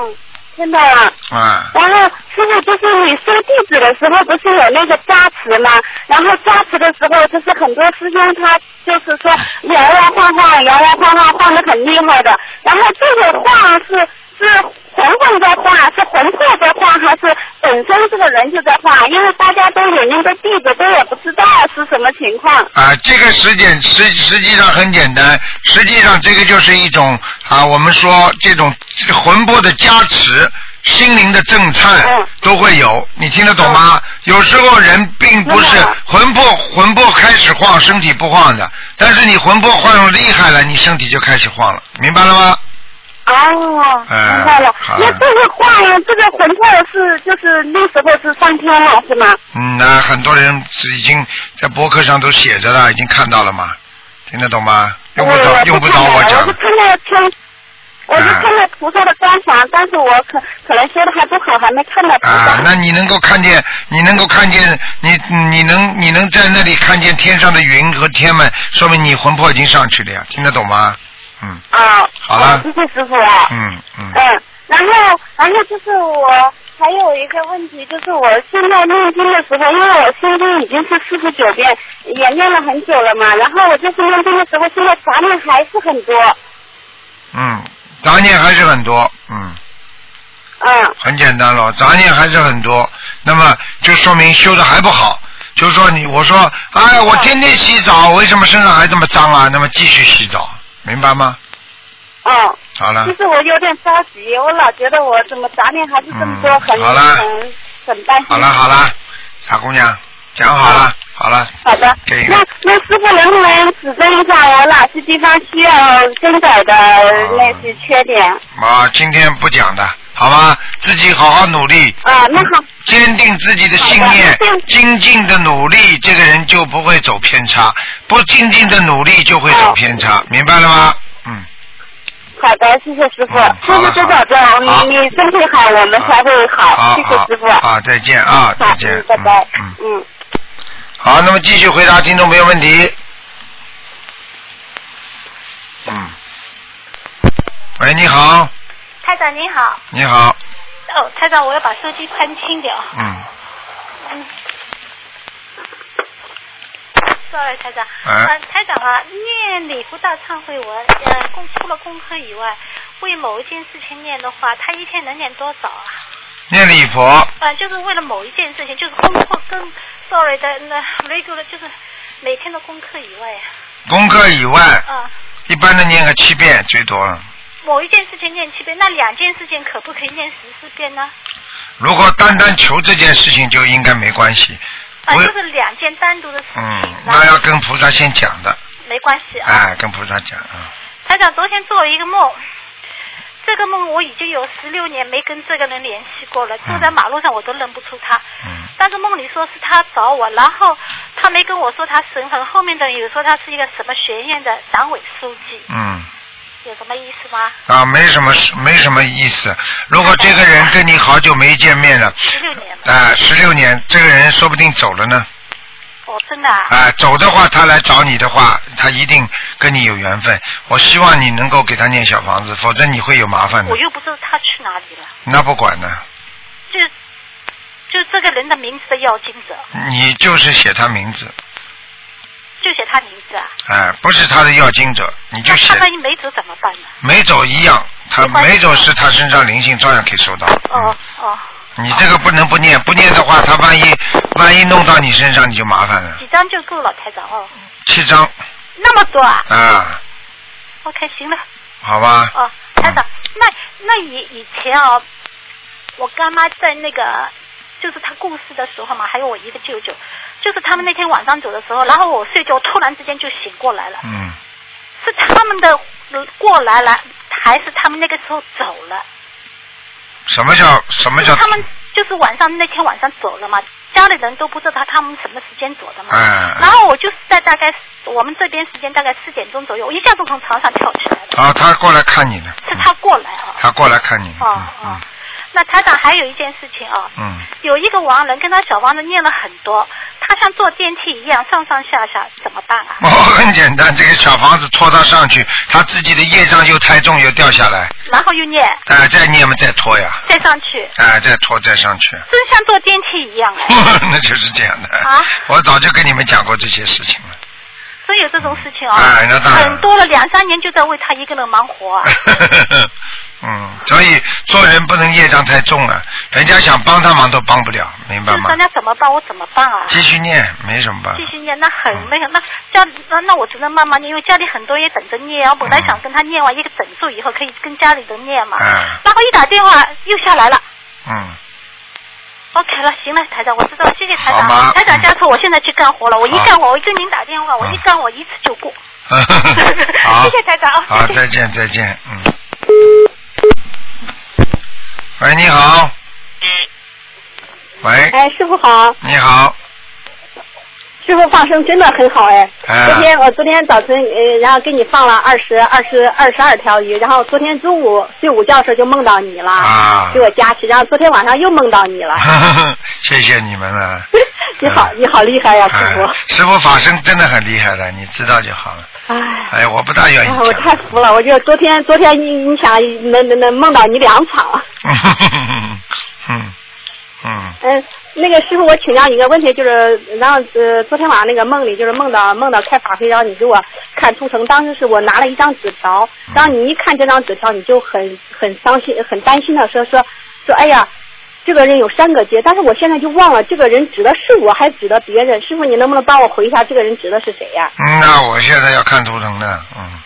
听到了。啊，然后师傅就是你收弟子的时候，不是有那个加持吗？然后加持的时候，就是很多师兄他就是说摇摇晃晃，摇摇晃晃，晃的很厉害的。然后这个晃是是魂魂在晃，是魂魄在晃，还是本身这个人就在晃？因为大家都有那个弟子，都也不知道是什么情况。啊，这个实简实实际上很简单，实际上这个就是一种啊，我们说这种魂魄的加持。心灵的震颤都会有，你听得懂吗？有时候人并不是魂魄魂魄开始晃，身体不晃的，但是你魂魄晃得厉害了，你身体就开始晃了，明白了吗？哦，哎明白了。好那这个晃呀，这个魂魄是就是那时候是上天了，是吗？嗯，那很多人是已经在博客上都写着了，已经看到了嘛，听得懂吗？用不着用不着我讲我是。看到天，我是看到菩萨的光环，但是我可可能修的还不好，还没看到菩萨。啊，那你能够看见，你能够看见，你你能你能在那里看见天上的云和天们，说明你魂魄已经上去了呀，听得懂吗？嗯啊，好了哦谢谢师傅啊。嗯嗯，嗯，然后，然后就是我还有一个问题，就是我现在念经的时候，因为我心经已经是四十九遍，也念了很久了嘛，然后我就是念经的时候，现在杂念还是很多。嗯，杂念还是很多，嗯，嗯，很简单了，杂念还是很多，那么就说明修的还不好。就是说你，我说，哎，我天天洗澡，为什么身上还这么脏啊？那么继续洗澡，明白吗？哦。好了其，实我有点着急，我老觉得我怎么杂念还是这么多，很很很担心。好了好了，傻姑娘，讲好了，好了，好的给，那那师傅能不能指正一下我哪些地方需要更改的那些缺点？啊，今天不讲的，好吧？自己好好努力，啊，那好，坚定自己的信念，精进的努力，这个人就不会走偏差；不精进的努力就会走偏差，明白了吗？嗯，好的，谢谢师傅。嗯，师傅多保重，好你你身体好，我们才会好，谢谢师傅。好，再见啊，再，见嗯，，拜拜，嗯，嗯。好，那么继续回答听众朋友问题。嗯，喂，你好，台长您好，你好，哦，台长，我要把手机关轻点。嗯，嗯。Sorry，台长。嗯呃，台长啊，念礼佛大忏悔文，呃，功除了功课以外，为某一件事情念的话，他一天能念多少啊？念礼佛，呃，就是为了某一件事情，就是功课跟 Sorry 的那 regular 就是每天的功课以外啊。功课以外，啊、一般的念个七遍最多了。某一件事情念七遍，那两件事情可不可以念十四遍呢？如果单单求这件事情，就应该没关系。啊、不就是两件单独的事情。嗯，那要跟菩萨先讲的，没关系啊。哎，跟菩萨讲啊。台长昨天做了一个梦，这个梦我已经有十六年没跟这个人联系过了，坐在马路上我都认不出他。嗯但是梦里说是他找我，然后他没跟我说他身份，后面的人有说他是一个什么学院的党委书记，嗯，有什么意思吗？啊，没什么没什么意思。如果这个人跟你好久没见面了，十六年了，啊，十六年，这个人说不定走了呢。哦，真的啊。啊，走的话，他来找你的话，他一定跟你有缘分。我希望你能够给他念小房子，否则你会有麻烦的我。又不知道他去哪里了，那不管呢，就就这个人的名字的要经者，你就是写他名字，就写他名字啊。哎，不是他的要经者，你就写他万一没走怎么办呢？没走一样，他没走是他身上灵性照样可以收到。哦哦，你这个不能不念，不念的话，他万一万一弄到你身上，你就麻烦了。几张就够了，台长哦。七张那么多啊啊，？OK，行了。好吧，哦，台长，那那以以前哦，我干妈在那个就是她过世的时候嘛，还有我一个舅舅，就是他们那天晚上走的时候，然后我睡觉突然之间就醒过来了，嗯，是他们的呃过来了，还是他们那个时候走了？什么叫什么叫？他们就是晚上那天晚上走了嘛，家里人都不知道他们什么时间走的嘛。嗯然后我就是在大概我们这边时间大概四点钟左右，我一下子从床上跳起来了，啊，他过来看你了，是他过来啊。他过来看你，哦嗯哦，那台长还有一件事情啊，嗯有一个亡人跟他小房子念了很多，他像坐电梯一样上上下下，怎么办啊？哦，很简单，这个小房子拖他上去，他自己的业障又太重又掉下来，然后又念，哎、再念嘛再拖呀，再上去，哎、再拖再上去，真像坐电梯一样哎。那就是这样的。啊我早就跟你们讲过这些事情了。真有这种事情啊！哎那当然很多了，两三年就在为他一个人忙活啊。嗯，所以做人不能业障太重了，人家想帮他忙都帮不了，明白吗就是人？家怎么办，我怎么办啊？继续念，没什么办法继。续念，那很没有，那家那那我只能慢慢念，因为家里很多人也等着念啊。我本来想跟他念完一个整数以后，可以跟家里人念嘛。嗯然后一打电话又下来了。嗯，OK 了，行了，台长，我知道了，谢谢台长。台长加持，我现在去干活了。我一干活，我一跟您打电话，我一干活一次就过。好，谢谢台长好，谢谢再见，再见，嗯。喂，你好。喂，哎，师傅好，你好，师傅放生真的很好哎。哎昨天我昨天早晨呃，然后给你放了二十二十二十二条鱼，然后昨天中午睡午觉的时候就梦到你了，啊给我加持，然后昨天晚上又梦到你了。谢谢你们了。你好，你好厉害呀、师傅！哎师傅法身真的很厉害的，你知道就好了。哎。哎，我不大愿意哎，我。太服了！我就昨天，昨天你你想能能能梦到你两场，嗯嗯嗯，那个师傅，我请教你一个问题，就是然后呃，昨天晚上那个梦里就是梦到梦到开法会，然后你给我看图腾，当时是我拿了一张纸条，然后你一看这张纸条，你就很很伤心、很担心的说说说，哎呀，这个人有三个结，但是我现在就忘了这个人指的是我还指的别人，师傅你能不能帮我回一下这个人指的是谁呀、嗯，那我现在要看图腾的，嗯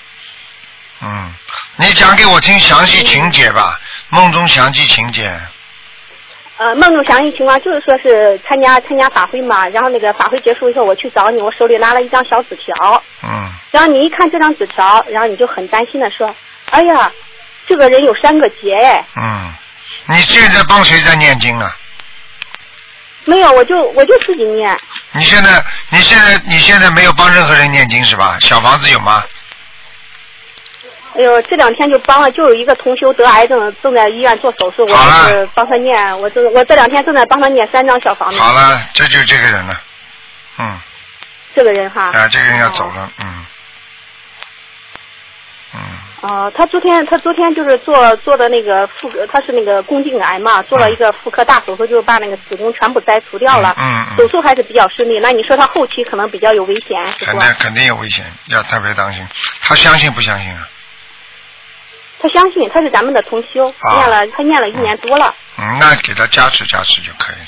嗯，你讲给我听详细情节吧，梦中详细情节。呃，梦中详细情况就是说是参加参加法会嘛，然后那个法会结束以后，我去找你，我手里拿了一张小纸条，嗯，然后你一看这张纸条，然后你就很担心的说，哎呀，这个人有三个结。哎，嗯，你现在帮谁在念经啊？没有，我就我就自己念，你现在你现在你现在没有帮任何人念经是吧？小房子有吗？哎呦，这两天就帮了，就有一个同修得癌症，正在医院做手术，我就是帮他念，我正我这两天正在帮他念三张小房子。好了，这就这个人了，嗯，这个人哈。啊，这个人要走了，嗯，嗯，哦，他昨天他昨天就是做做的那个妇科，他是那个宫颈癌嘛，做了一个妇科大手术，就是把那个子宫全部摘除掉了。嗯嗯手术还是比较顺利，那你说他后期可能比较有危险？肯定肯定有危险，要特别当心。他相信不相信啊？他相信他是咱们的同修，啊念了他念了一年多了。嗯，那给他加持加持就可以了，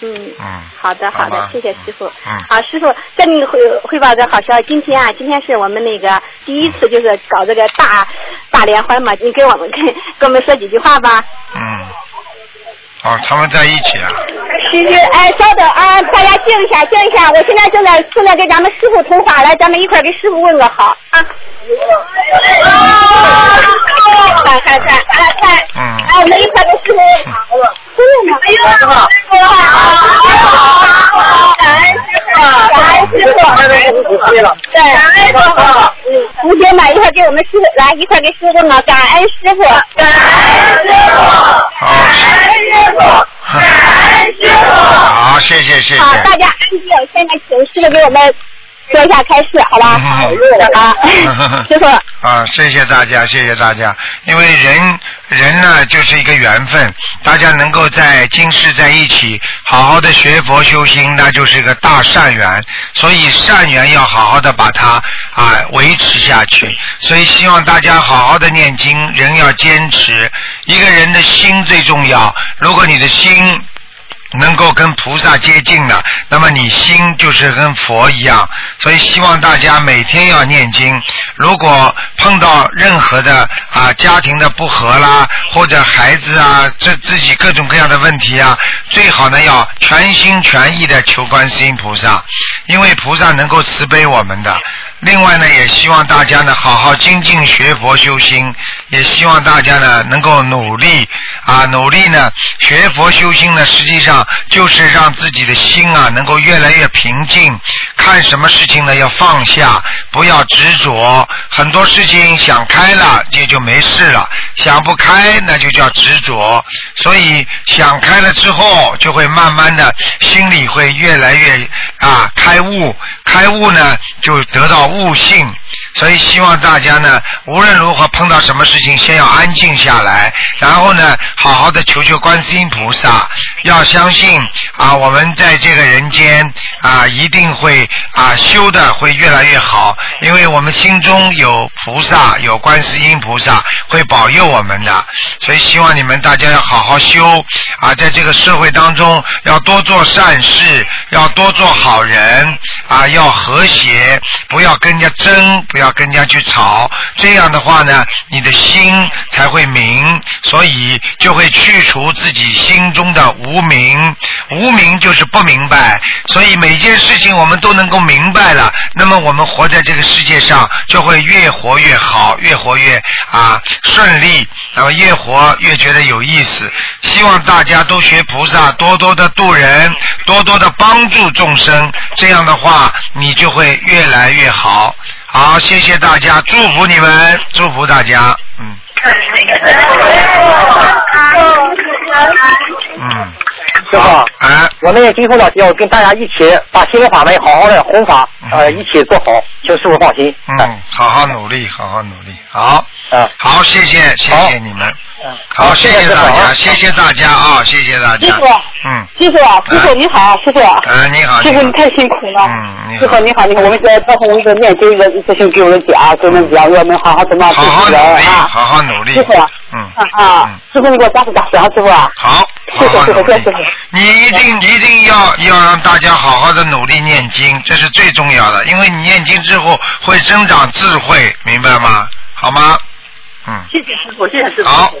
嗯嗯，嗯，好的好的，谢谢师傅。嗯啊，师傅，跟你汇汇报个好消息，今天啊，今天是我们那个第一次就是搞这个大大联欢嘛，你给我们跟跟我们说几句话吧。嗯，哦，他们在一起啊，师师，哎，稍等啊，大家静一下，静一下，我现在正在正在跟咱们师傅通话，来，咱们一块儿给师傅问个好啊。看看看看看，嗯，哎，我们一块儿给师傅问好了。真的吗？哎呦，师傅好，感恩师傅，感恩师傅。对，感恩师傅。嗯，吴姐们一块儿给我们师傅来，一块儿给师傅问个感恩师傅，感恩师傅，感恩师傅，感恩师傅。好，谢谢谢谢。好，大家安静，现在请师傅给我们说一下开示，好吧？嗯好，师傅。啊，谢谢大家，谢谢大家。因为人人呢就是一个缘分，大家能够在今世在一起，好好的学佛修心，那就是一个大善缘。所以善缘要好好的把它啊维持下去。所以希望大家好好的念经，人要坚持。一个人的心最重要，如果你的心。能够跟菩萨接近了，那么你心就是跟佛一样。所以希望大家每天要念经。如果碰到任何的啊家庭的不和啦，或者孩子啊这自己各种各样的问题啊，最好呢要全心全意的求观世音菩萨，因为菩萨能够慈悲我们的。另外呢，也希望大家呢好好精进学佛修心，也希望大家呢能够努力啊，努力呢学佛修心呢，实际上就是让自己的心啊能够越来越平静。看什么事情呢要放下，不要执着。很多事情想开了也就没事了，想不开那就叫执着。所以想开了之后，就会慢慢的心里会越来越啊开悟，开悟呢就得到悟性。所以希望大家呢，无论如何碰到什么事情，先要安静下来，然后呢，好好的求求观世音菩萨，要相信啊，我们在这个人间啊，一定会啊修的会越来越好，因为我们心中有菩萨，有观世音菩萨会保佑我们的，所以希望你们大家要好好修啊，在这个社会当中要多做善事，要多做好人啊，要和谐，不要跟人家争，要跟人家去吵，这样的话呢，你的心才会明，所以就会去除自己心中的无明，无明就是不明白，所以每件事情我们都能够明白了，那么我们活在这个世界上就会越活越好，越活越啊顺利，那么越活越觉得有意思。希望大家都学菩萨，多多的度人，多多的帮助众生，这样的话你就会越来越好。好，谢谢大家，祝福你们，祝福大家，嗯 嗯。师傅，哎，我们也今后呢要跟大家一起把心灵法门好好的弘法，呃，一起做好，请师傅放心。嗯，好好努力，好好努力，好，嗯，好，谢谢，谢谢你们，好，好谢谢大家，谢谢大家啊，谢谢大家。师傅，嗯，师傅，师傅你好，师傅。嗯，你好，师傅你太辛苦了。嗯，你师傅你好，你好，我们在包括我们的念经的事情给我们讲，给我们讲，我们好好怎么好好努力，啊。好好努力，师傅，嗯，啊啊，师傅你给我打打打，师傅啊。好，谢谢师傅，谢谢师傅。你一定一定要要让大家好好的努力念经，这是最重要的，因为你念经之后会增长智慧，明白吗？好吗？嗯。谢谢师傅，谢谢师傅。好，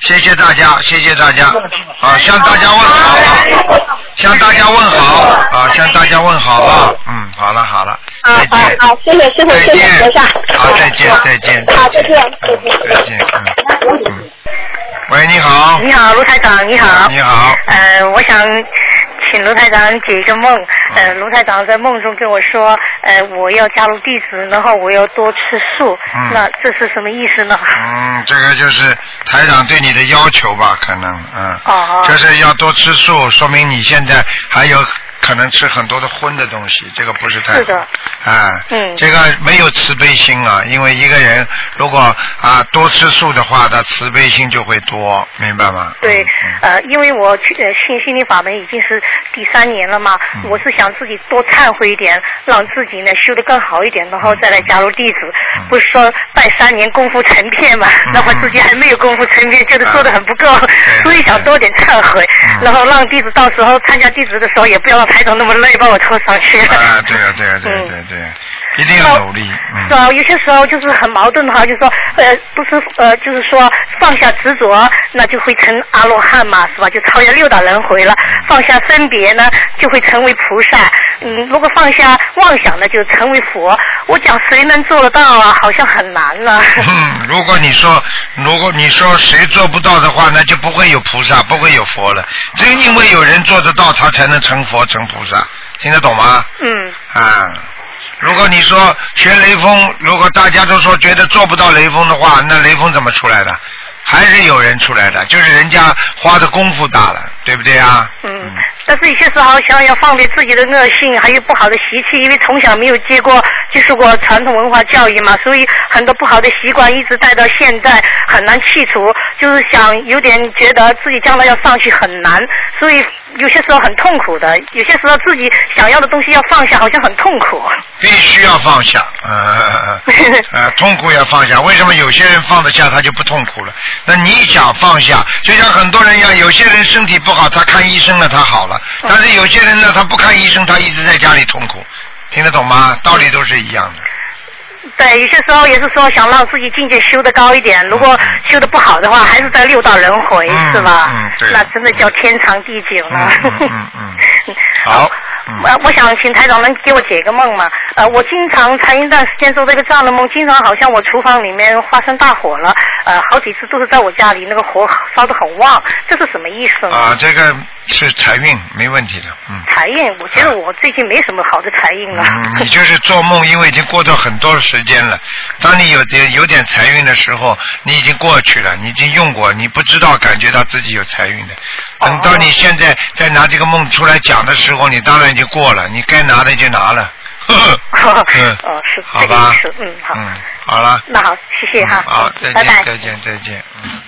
谢谢大家，谢谢大家，啊，向大家问好啊，向大家问好啊，向大家问好啊，嗯，好了好了，啊再见，好，谢谢师傅，谢谢菩萨。好，再见再见，好，再见。再见，嗯嗯。喂，你好，你好，卢台长，你好。你好，呃，我想请卢台长解一个梦。呃，卢台长在梦中跟我说，呃，我要加入弟子，然后我要多吃素。嗯那这是什么意思呢？嗯，这个就是台长对你的要求吧，可能，嗯，哦就是要多吃素，说明你现在还有可能吃很多的荤的东西，这个不是太好。是的。啊，嗯这个没有慈悲心啊，因为一个人如果啊多吃素的话，他慈悲心就会多，明白吗？对，呃，因为我去呃信心灵法门已经是第三年了嘛，嗯我是想自己多忏悔一点，让自己呢修得更好一点，然后再来加入弟子。嗯不是说拜三年功夫成片嘛，那我自己还没有功夫成片，觉得做的很不够，所以想多点忏悔，嗯然后让弟子到时候参加弟子的时候，也不要让台长那么累，把我拖上去。啊，对啊，对啊，对啊对啊对啊，一定要努力，嗯。是啊，有些时候就是很矛盾的哈，就是说，呃，不是呃，就是说放下执着，那就会成阿罗汉嘛，是吧？就超越六道轮回了。放下分别呢，就会成为菩萨。嗯，如果放下妄想呢，就成为佛。我讲谁能做得到啊？好像很难了。嗯，如果你说，如果你说谁做不到的话，那就不会有菩萨，不会有佛了。正因为有人做得到，他才能成佛成菩萨，听得懂吗？嗯。啊，如果你说学雷锋，如果大家都说觉得做不到雷锋的话，那雷锋怎么出来的？还是有人出来的，就是人家花的功夫大了，对不对啊？嗯，但是有些时候想要放别自己的恶性，还有不好的习气，因为从小没有接过接受过传统文化教育嘛，所以很多不好的习惯一直带到现在很难去除。就是想有点觉得自己将来要上去很难，所以有些时候很痛苦的。有些时候自己想要的东西要放下，好像很痛苦。必须要放下，呃，呃，痛苦要放下。为什么有些人放得下，他就不痛苦了？那你想放下，就像很多人一样，有些人身体不好，他看医生了，他好了；但是有些人呢，他不看医生，他一直在家里痛苦，听得懂吗？道理都是一样的。对，有些时候也是说想让自己境界修得高一点，如果修得不好的话，还是在六道轮回，是吧？嗯，对。那真的叫天长地久了。嗯嗯。好。我我想请台长能给我解个梦嘛？呃，我经常前一段时间做这个这样的梦，经常好像我厨房里面发生大火了，呃，好几次都是在我家里那个火烧得很旺，这是什么意思呢？啊，这个是财运，没问题的，嗯。财运，我觉得我最近没什么好的财运了。嗯，你就是做梦，因为已经过了很多时间了。当你有点有点财运的时候，你已经过去了，你已经用过，你不知道感觉到自己有财运的。等到你现在再拿这个梦出来讲的时候，你当然就过了，你该拿的就拿了。嗯，哦，是好吧嗯，好。嗯，好了。那好，谢谢哈。好，再见，拜拜。再见，再见。嗯。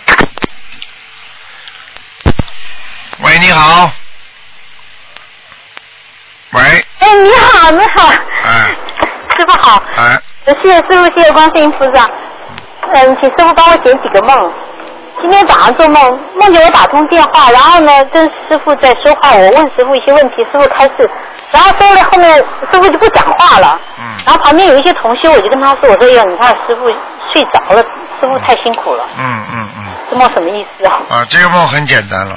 喂，你好。喂，哎，你好，你好，哎，师傅好，哎，谢谢师傅，谢谢观世音菩萨。嗯，请师傅帮我解几个梦。今天早上做梦，梦见我打通电话，然后呢跟师傅在说话，我问师傅一些问题，师傅开示，然后说了后面师傅就不讲话了。嗯。然后旁边有一些同学，我就跟他说，我说呀，你看师傅睡着了，师傅太辛苦了，嗯嗯嗯。这梦什么意思啊？啊，这个梦很简单了，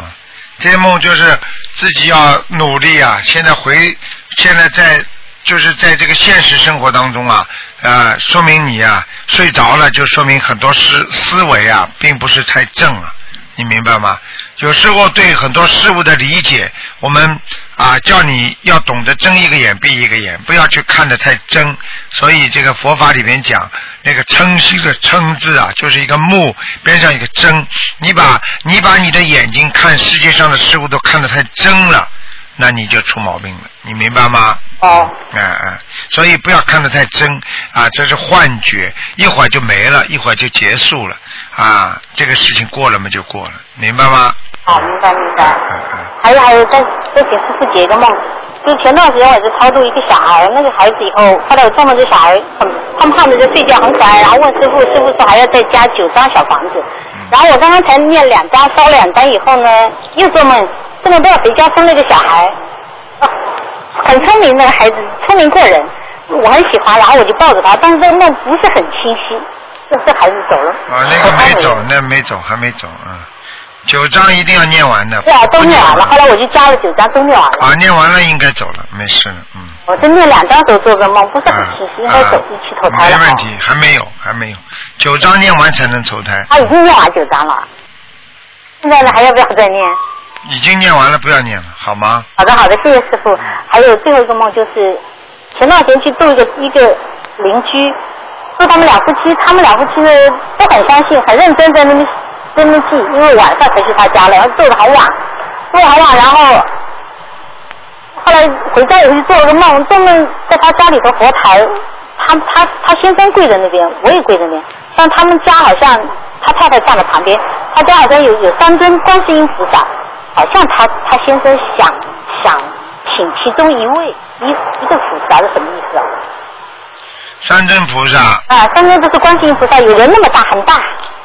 这个梦就是自己要努力啊。现在回，现在在就是在这个现实生活当中啊，啊，说明你啊睡着了，就说明很多思思维啊并不是太正啊，你明白吗？有时候对很多事物的理解，我们啊叫你要懂得睁一个眼闭一个眼，不要去看得太真。所以这个佛法里面讲，那个嗔心的嗔字啊，就是一个目边上一个真。你把你把你的眼睛看世界上的事物都看得太真了，那你就出毛病了。你明白吗？哦。嗯嗯，所以不要看得太真啊，这是幻觉，一会儿就没了，一会儿就结束了啊。这个事情过了嘛就过了，明白吗？好，明白明白。嗯嗯还有还有，再再请师傅解一个梦，就前段时间我也是超度一个小孩，那个孩子以后，后来我做梦这小孩很胖胖的就睡觉，很可爱，然后问师傅，师傅说还要再加九张小房子，然后我刚刚才念两张，烧了两张以后呢，又，做梦不知道谁家生了一个小孩，啊，很聪明那个孩子，聪明过人，我很喜欢，然后我就抱着他，但是这个梦不是很清晰，这这孩子走了。啊，那个没走，那没走，还没走啊。九章一定要念完的。对啊，都念完了，后来我就加了九张，都念完了。啊，念完了应该走了，没事了，嗯。我这念两张时候做个梦，不是很清晰，应该走一起投胎了。没问题，还没有，还没有，九章念完才能投胎。他已经念完九张了，现在呢还要不要再念？已经念完了，不要念了，好吗？好的好的，谢谢师傅。还有最后一个梦就是，前段时间去度一个一个邻居，度他们两夫妻，他们两夫妻呢都很相信，很认真在那边在那边记，因为晚上才去他家了，然后住的好晚，住的很晚，然后后来回家以后就做了个梦，做梦在他家里头佛台，他他他先生跪在那边，我也跪在那边，但他们家好像他太太站在旁边，他家好像有有三尊观世音菩萨，好像他他先生想想请其中一位一一个菩萨是什么意思啊？三尊菩萨，啊，三尊不是观世音菩萨，有人那么大很大，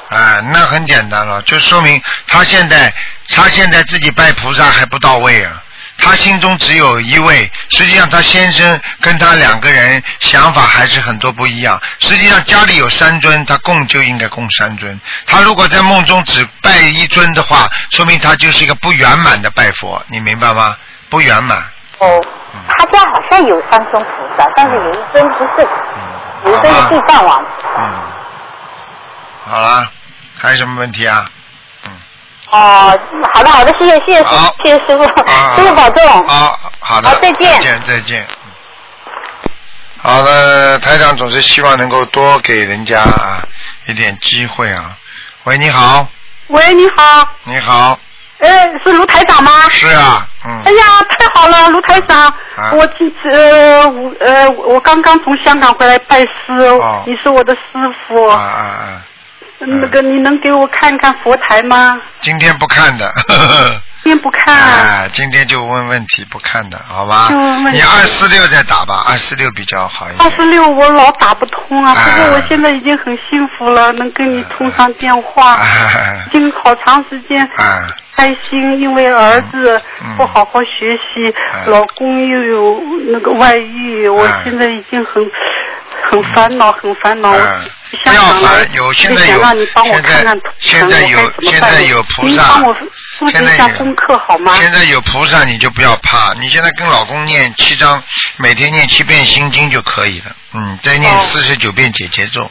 啊，那很简单了，就说明他现在他现在自己拜菩萨还不到位啊。他心中只有一位，实际上他先生跟他两个人想法还是很多不一样。实际上家里有三尊，他供就应该供三尊。他如果在梦中只拜一尊的话，说明他就是一个不圆满的拜佛，你明白吗？不圆满。哦，他家好像有三尊菩萨，但是有一尊不是，有一尊是地藏王。嗯，好了，还有什么问题啊？哦，好的好的，谢谢谢谢师谢谢师傅，师傅保重。好，好的，再见。再见，再见。好的，台长总是希望能够多给人家啊一点机会啊。喂，你好，喂，你好，你好，哎，是卢台长吗？是啊，嗯，哎呀，太好了，卢台长，啊。我这次呃我呃我刚刚从香港回来拜师，哦。你是我的师傅，啊啊啊，那个你能给我看看佛台吗？今天不看的，呵 呵今天不看，哎，今天就问问题不看的，好吧？就问问题。你二四六再打吧，二四六比较好一点。二四六我老打不通啊，哎。不过我现在已经很幸福了，能跟你通上电话，已 经好长时间啊，开心，因为儿子嗯不好好学习，哎。老公又有那个外遇，我现在已经很很烦恼，很烦恼。香港来烦有现在有现在现，在有现在有菩萨现在有？现在有菩萨你就不要怕，你现在跟老公念七章，每天念七遍心经就可以了，嗯，再念四十九遍解结咒，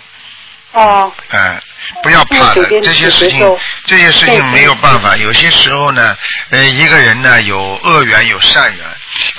哦，哎、不要怕的这些事情这些事情没有办法。有些时候呢，呃，一个人呢有恶缘有善缘，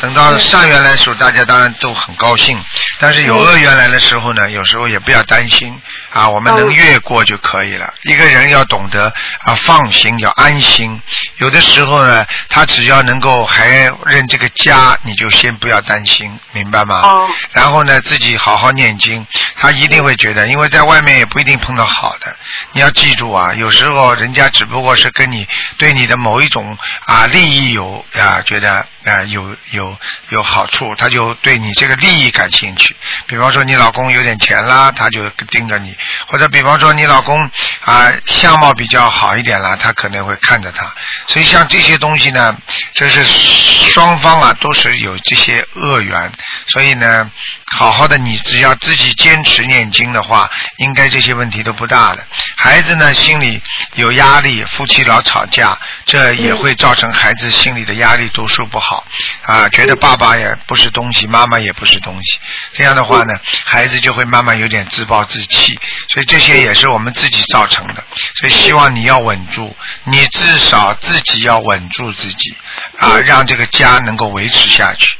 等到善缘来的时候，大家当然都很高兴。但是有恶缘来的时候呢，有时候也不要担心啊，我们能越过就可以了。一个人要懂得啊放心，要安心。有的时候呢，他只要能够还认这个家，你就先不要担心，明白吗？哦然后呢，自己好好念经，他一定会觉得，因为在外面也不一定碰到好的。你要记住啊，有时候人家只不过是跟你对你的某一种啊利益有啊觉得啊有有有好处，他就对你这个利益感兴趣。比方说你老公有点钱啦，他就盯着你；或者比方说你老公啊相貌比较好一点了，他可能会看着他。所以像这些东西呢，就是双方啊都是有这些恶缘，所以呢，好好的你只要自己坚持念经的话，应该这些问题都不大的。孩子呢心里有压力，夫妻老吵架，这也会造成孩子心里的压力，读书不好啊，觉得爸爸也不是东西，妈妈也不是东西。这样的话呢，孩子就会慢慢有点自暴自弃，所以这些也是我们自己造成的。所以希望你要稳住，你至少自己要稳住自己啊，让这个家能够维持下去。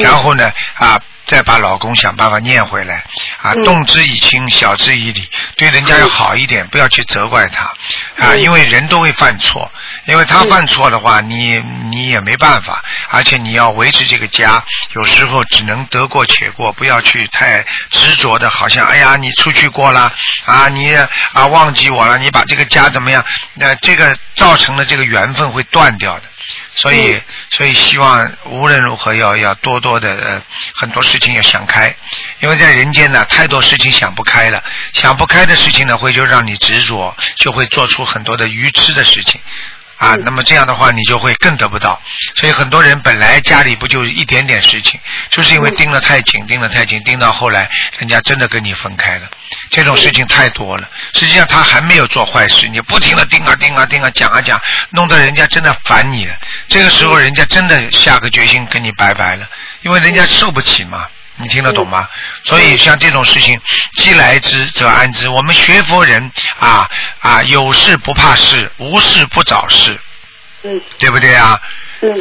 然后呢啊。再把老公想办法念回来啊，动之以情，晓之以理，对人家要好一点，不要去责怪他啊，因为人都会犯错，因为他犯错的话，你你也没办法，而且你要维持这个家，有时候只能得过且过，不要去太执着的，好像哎呀你出去过了啊，你啊忘记我了，你把这个家怎么样？那、这个造成的这个缘分会断掉的。所以，所以希望无论如何要要多多的呃很多事情要想开，因为在人间呢太多事情想不开了，想不开的事情呢会就让你执着，就会做出很多的愚痴的事情。啊，那么这样的话你就会更得不到。所以很多人本来家里不就一点点事情，就是因为盯得太紧，盯得太紧，盯到后来人家真的跟你分开了。这种事情太多了。实际上他还没有做坏事，你不停的盯啊盯啊盯啊讲啊讲，弄得人家真的烦你了。这个时候人家真的下个决心跟你拜拜了，因为人家受不起嘛。你听得懂吗？所以像这种事情，既来之则安之。我们学佛人啊啊，有事不怕事，无事不找事，嗯，对不对啊？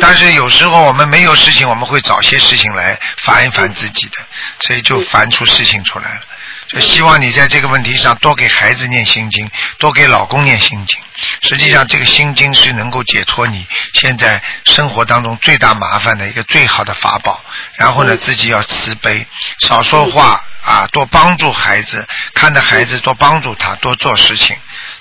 但是有时候我们没有事情，我们会找些事情来烦一烦自己的，所以就烦出事情出来了。就希望你在这个问题上多给孩子念心经，多给老公念心经。实际上，这个心经是能够解脱你现在生活当中最大麻烦的一个最好的法宝。然后呢，自己要慈悲，少说话啊，多帮助孩子，看着孩子多帮助他，多做事情。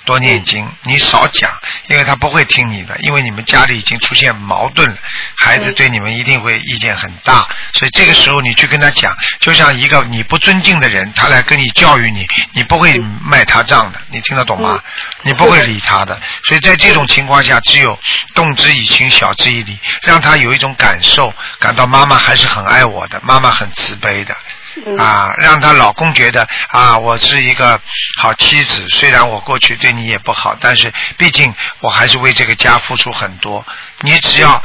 多念经，你少讲，因为他不会听你的，因为你们家里已经出现矛盾了，孩子对你们一定会意见很大，所以这个时候你去跟他讲，就像一个你不尊敬的人，他来跟你教育你，你不会卖他账的，你听得懂吗？你不会理他的，所以在这种情况下，只有动之以情，晓之以理，让他有一种感受，感到妈妈还是很爱我的，妈妈很慈悲的。啊，让她老公觉得啊，我是一个好妻子。虽然我过去对你也不好，但是毕竟我还是为这个家付出很多。你只要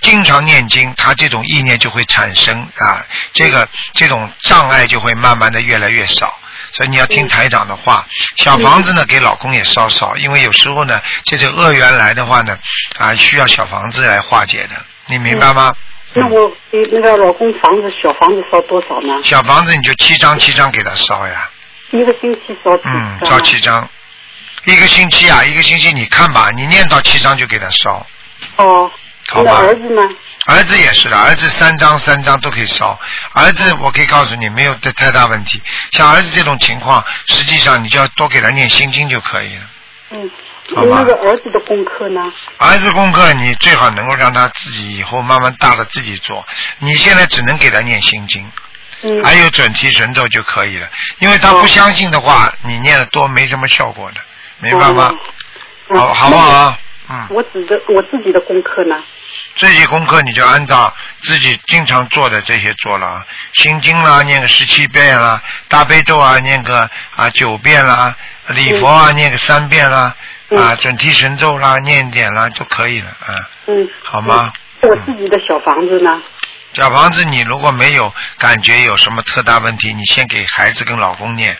经常念经，他这种意念就会产生啊，这个这种障碍就会慢慢的越来越少。所以你要听台长的话，小房子呢给老公也烧烧，因为有时候呢，这些恶缘来的话呢，啊需要小房子来化解的，你明白吗？那我给那个老公房子小房子烧多少呢？小房子你就七张七张给他烧呀。一个星期烧七张？嗯，烧七张。一个星期啊，一个星期你看吧，你念到七张就给他烧。哦。好吧。儿子呢？儿子也是的，儿子三张三张都可以烧。儿子，我可以告诉你，没有太太大问题。像儿子这种情况，实际上你就要多给他念心经就可以了。嗯。那个儿子的功课呢？儿子功课你最好能够让他自己以后慢慢大了自己做。你现在只能给他念心经，嗯还有准提神咒就可以了。因为他不相信的话，你念的多没什么效果的，明白吗？嗯好，好不好？嗯。我指的我自己的功课呢？这些功课你就按照自己经常做的这些做了啊，心经啦，念个十七遍啦，大悲咒啊，念个啊九遍啦，礼佛啊，念个三遍啦，啊，准提神咒啦，念点啦就可以了啊，嗯。好吗？我自己的小房子呢？小房子你如果没有感觉有什么特大问题，你先给孩子跟老公念，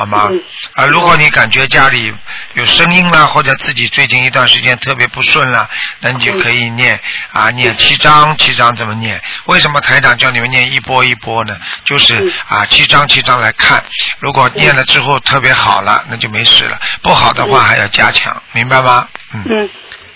好吗？嗯啊，如果你感觉家里有声音啦，或者自己最近一段时间特别不顺啦，那你就可以念啊，念七章，七章怎么念？为什么台长叫你们念一波一波呢？就是啊，七章七章来看，如果念了之后特别好了，那就没事了；不好的话还要加强，明白吗？嗯，嗯。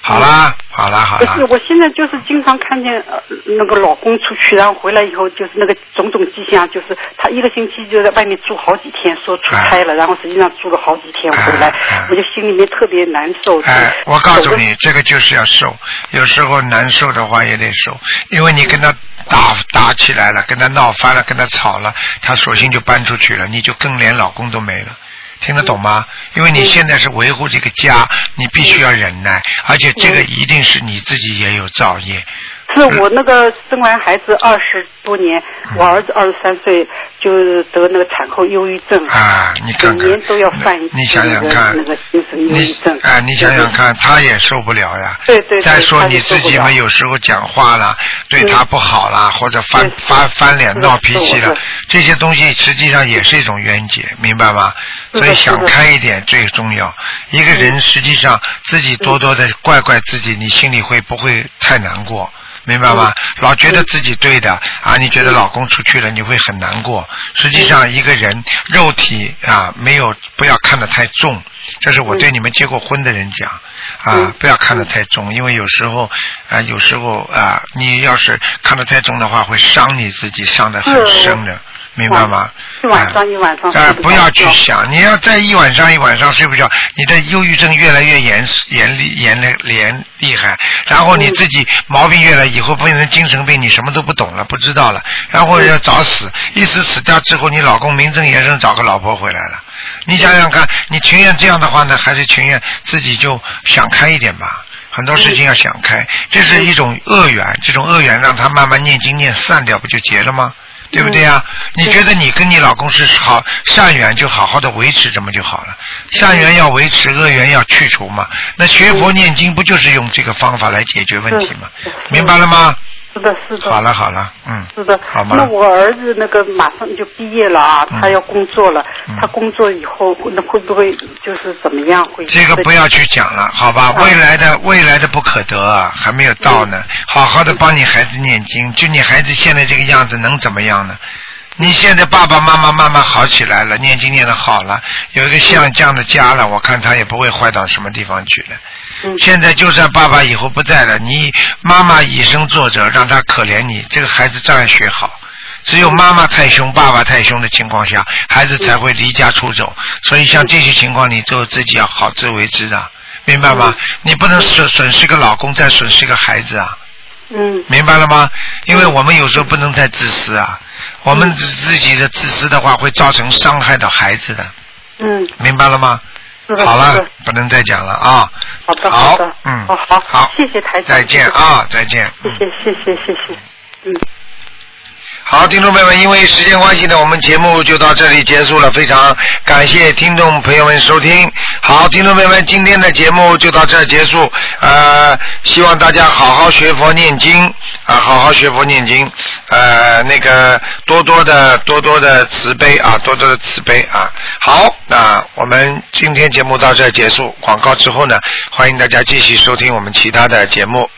好啦，好啦，好啦不是，。我现在就是经常看见呃那个老公出去，然后回来以后就是那个种种迹象，就是他一个星期就在外面住好几天，说出差了，然后实际上住了好几天回来，我就心里面特别难受。哎，我告诉你，这个就是要受，有时候难受的话也得受，因为你跟他打打起来了，跟他闹翻了，跟他吵了，他索性就搬出去了，你就更连老公都没了。听得懂吗？因为你现在是维护这个家，你必须要忍耐，而且这个一定是你自己也有造业。是我那个生完孩子二十多年，我儿子二十三岁就得那个产后忧郁症，啊，你看看，每年都要犯一次你想想看那个那个精神忧郁症。哎，你想想看，他也受不了呀。对对对再说你自己嘛，有时候讲话啦，对他不好啦，或者翻翻翻脸闹脾气了，这些东西实际上也是一种冤结，明白吗？所以想开一点最重要。一个人实际上自己多多的怪怪自己，你心里会不会太难过？明白吗？老觉得自己对的啊，你觉得老公出去了，你会很难过。实际上，一个人肉体啊，没有不要看得太重，这是我对你们结过婚的人讲啊，不要看得太重，因为有时候啊，有时候啊，你要是看得太重的话，会伤你自己，伤得很深的，明白吗？一晚上一晚上啊，睡不要去想，你要再一晚上一晚上睡不着，你的忧郁症越来越严严厉严厉严厉害，然后你自己毛病越来，以后变成精神病，你什么都不懂了，不知道了，然后要找死，一死死掉之后，你老公名正言顺找个老婆回来了，你想想看，你情愿这样的话呢，还是情愿自己就想开一点吧？很多事情要想开，这是一种恶缘，这种恶缘让他慢慢念经念散掉，不就结了吗？对不对呀、你觉得你跟你老公是好善缘，就好好的维持，这么就好了。善缘要维持，恶缘要去除嘛。那学佛念经不就是用这个方法来解决问题吗？明白了吗？是的，是的。好了好了，嗯，是的，好吗那我儿子那个马上就毕业了啊，嗯他要工作了，他工作以后那会不会就是怎么样？会这个不要去讲了，好吧？未来的未来的不可得啊，还没有到呢。好好的帮你孩子念经，就你孩子现在这个样子，能怎么样呢？你现在爸爸妈妈慢慢好起来了，念经念的好了，有一个像这样的家了，我看他也不会坏到什么地方去了。现在就算爸爸以后不在了，你妈妈以身作则，让他可怜你，这个孩子照样学好。只有妈妈太凶、爸爸太凶的情况下，孩子才会离家出走。所以像这些情况，你就自己要好自为之啊，明白吗？你不能损损失一个老公，再损失一个孩子啊。嗯。明白了吗？因为我们有时候不能太自私啊，我们自自己的自私的话，会造成伤害到孩子的，嗯，明白了吗？好了，不能再讲了啊。好的好的，嗯，哦好好，谢谢台长，再见啊，再见。谢谢谢谢谢谢，嗯。好，听众朋友们，因为时间关系呢，我们节目就到这里结束了。非常感谢听众朋友们收听。好，听众朋友们，今天的节目就到这结束。呃，希望大家好好学佛念经啊，好好学佛念经。呃，那个多多的多多的慈悲啊，多多的慈悲啊。好，那我们今天节目到这结束。广告之后呢，欢迎大家继续收听我们其他的节目。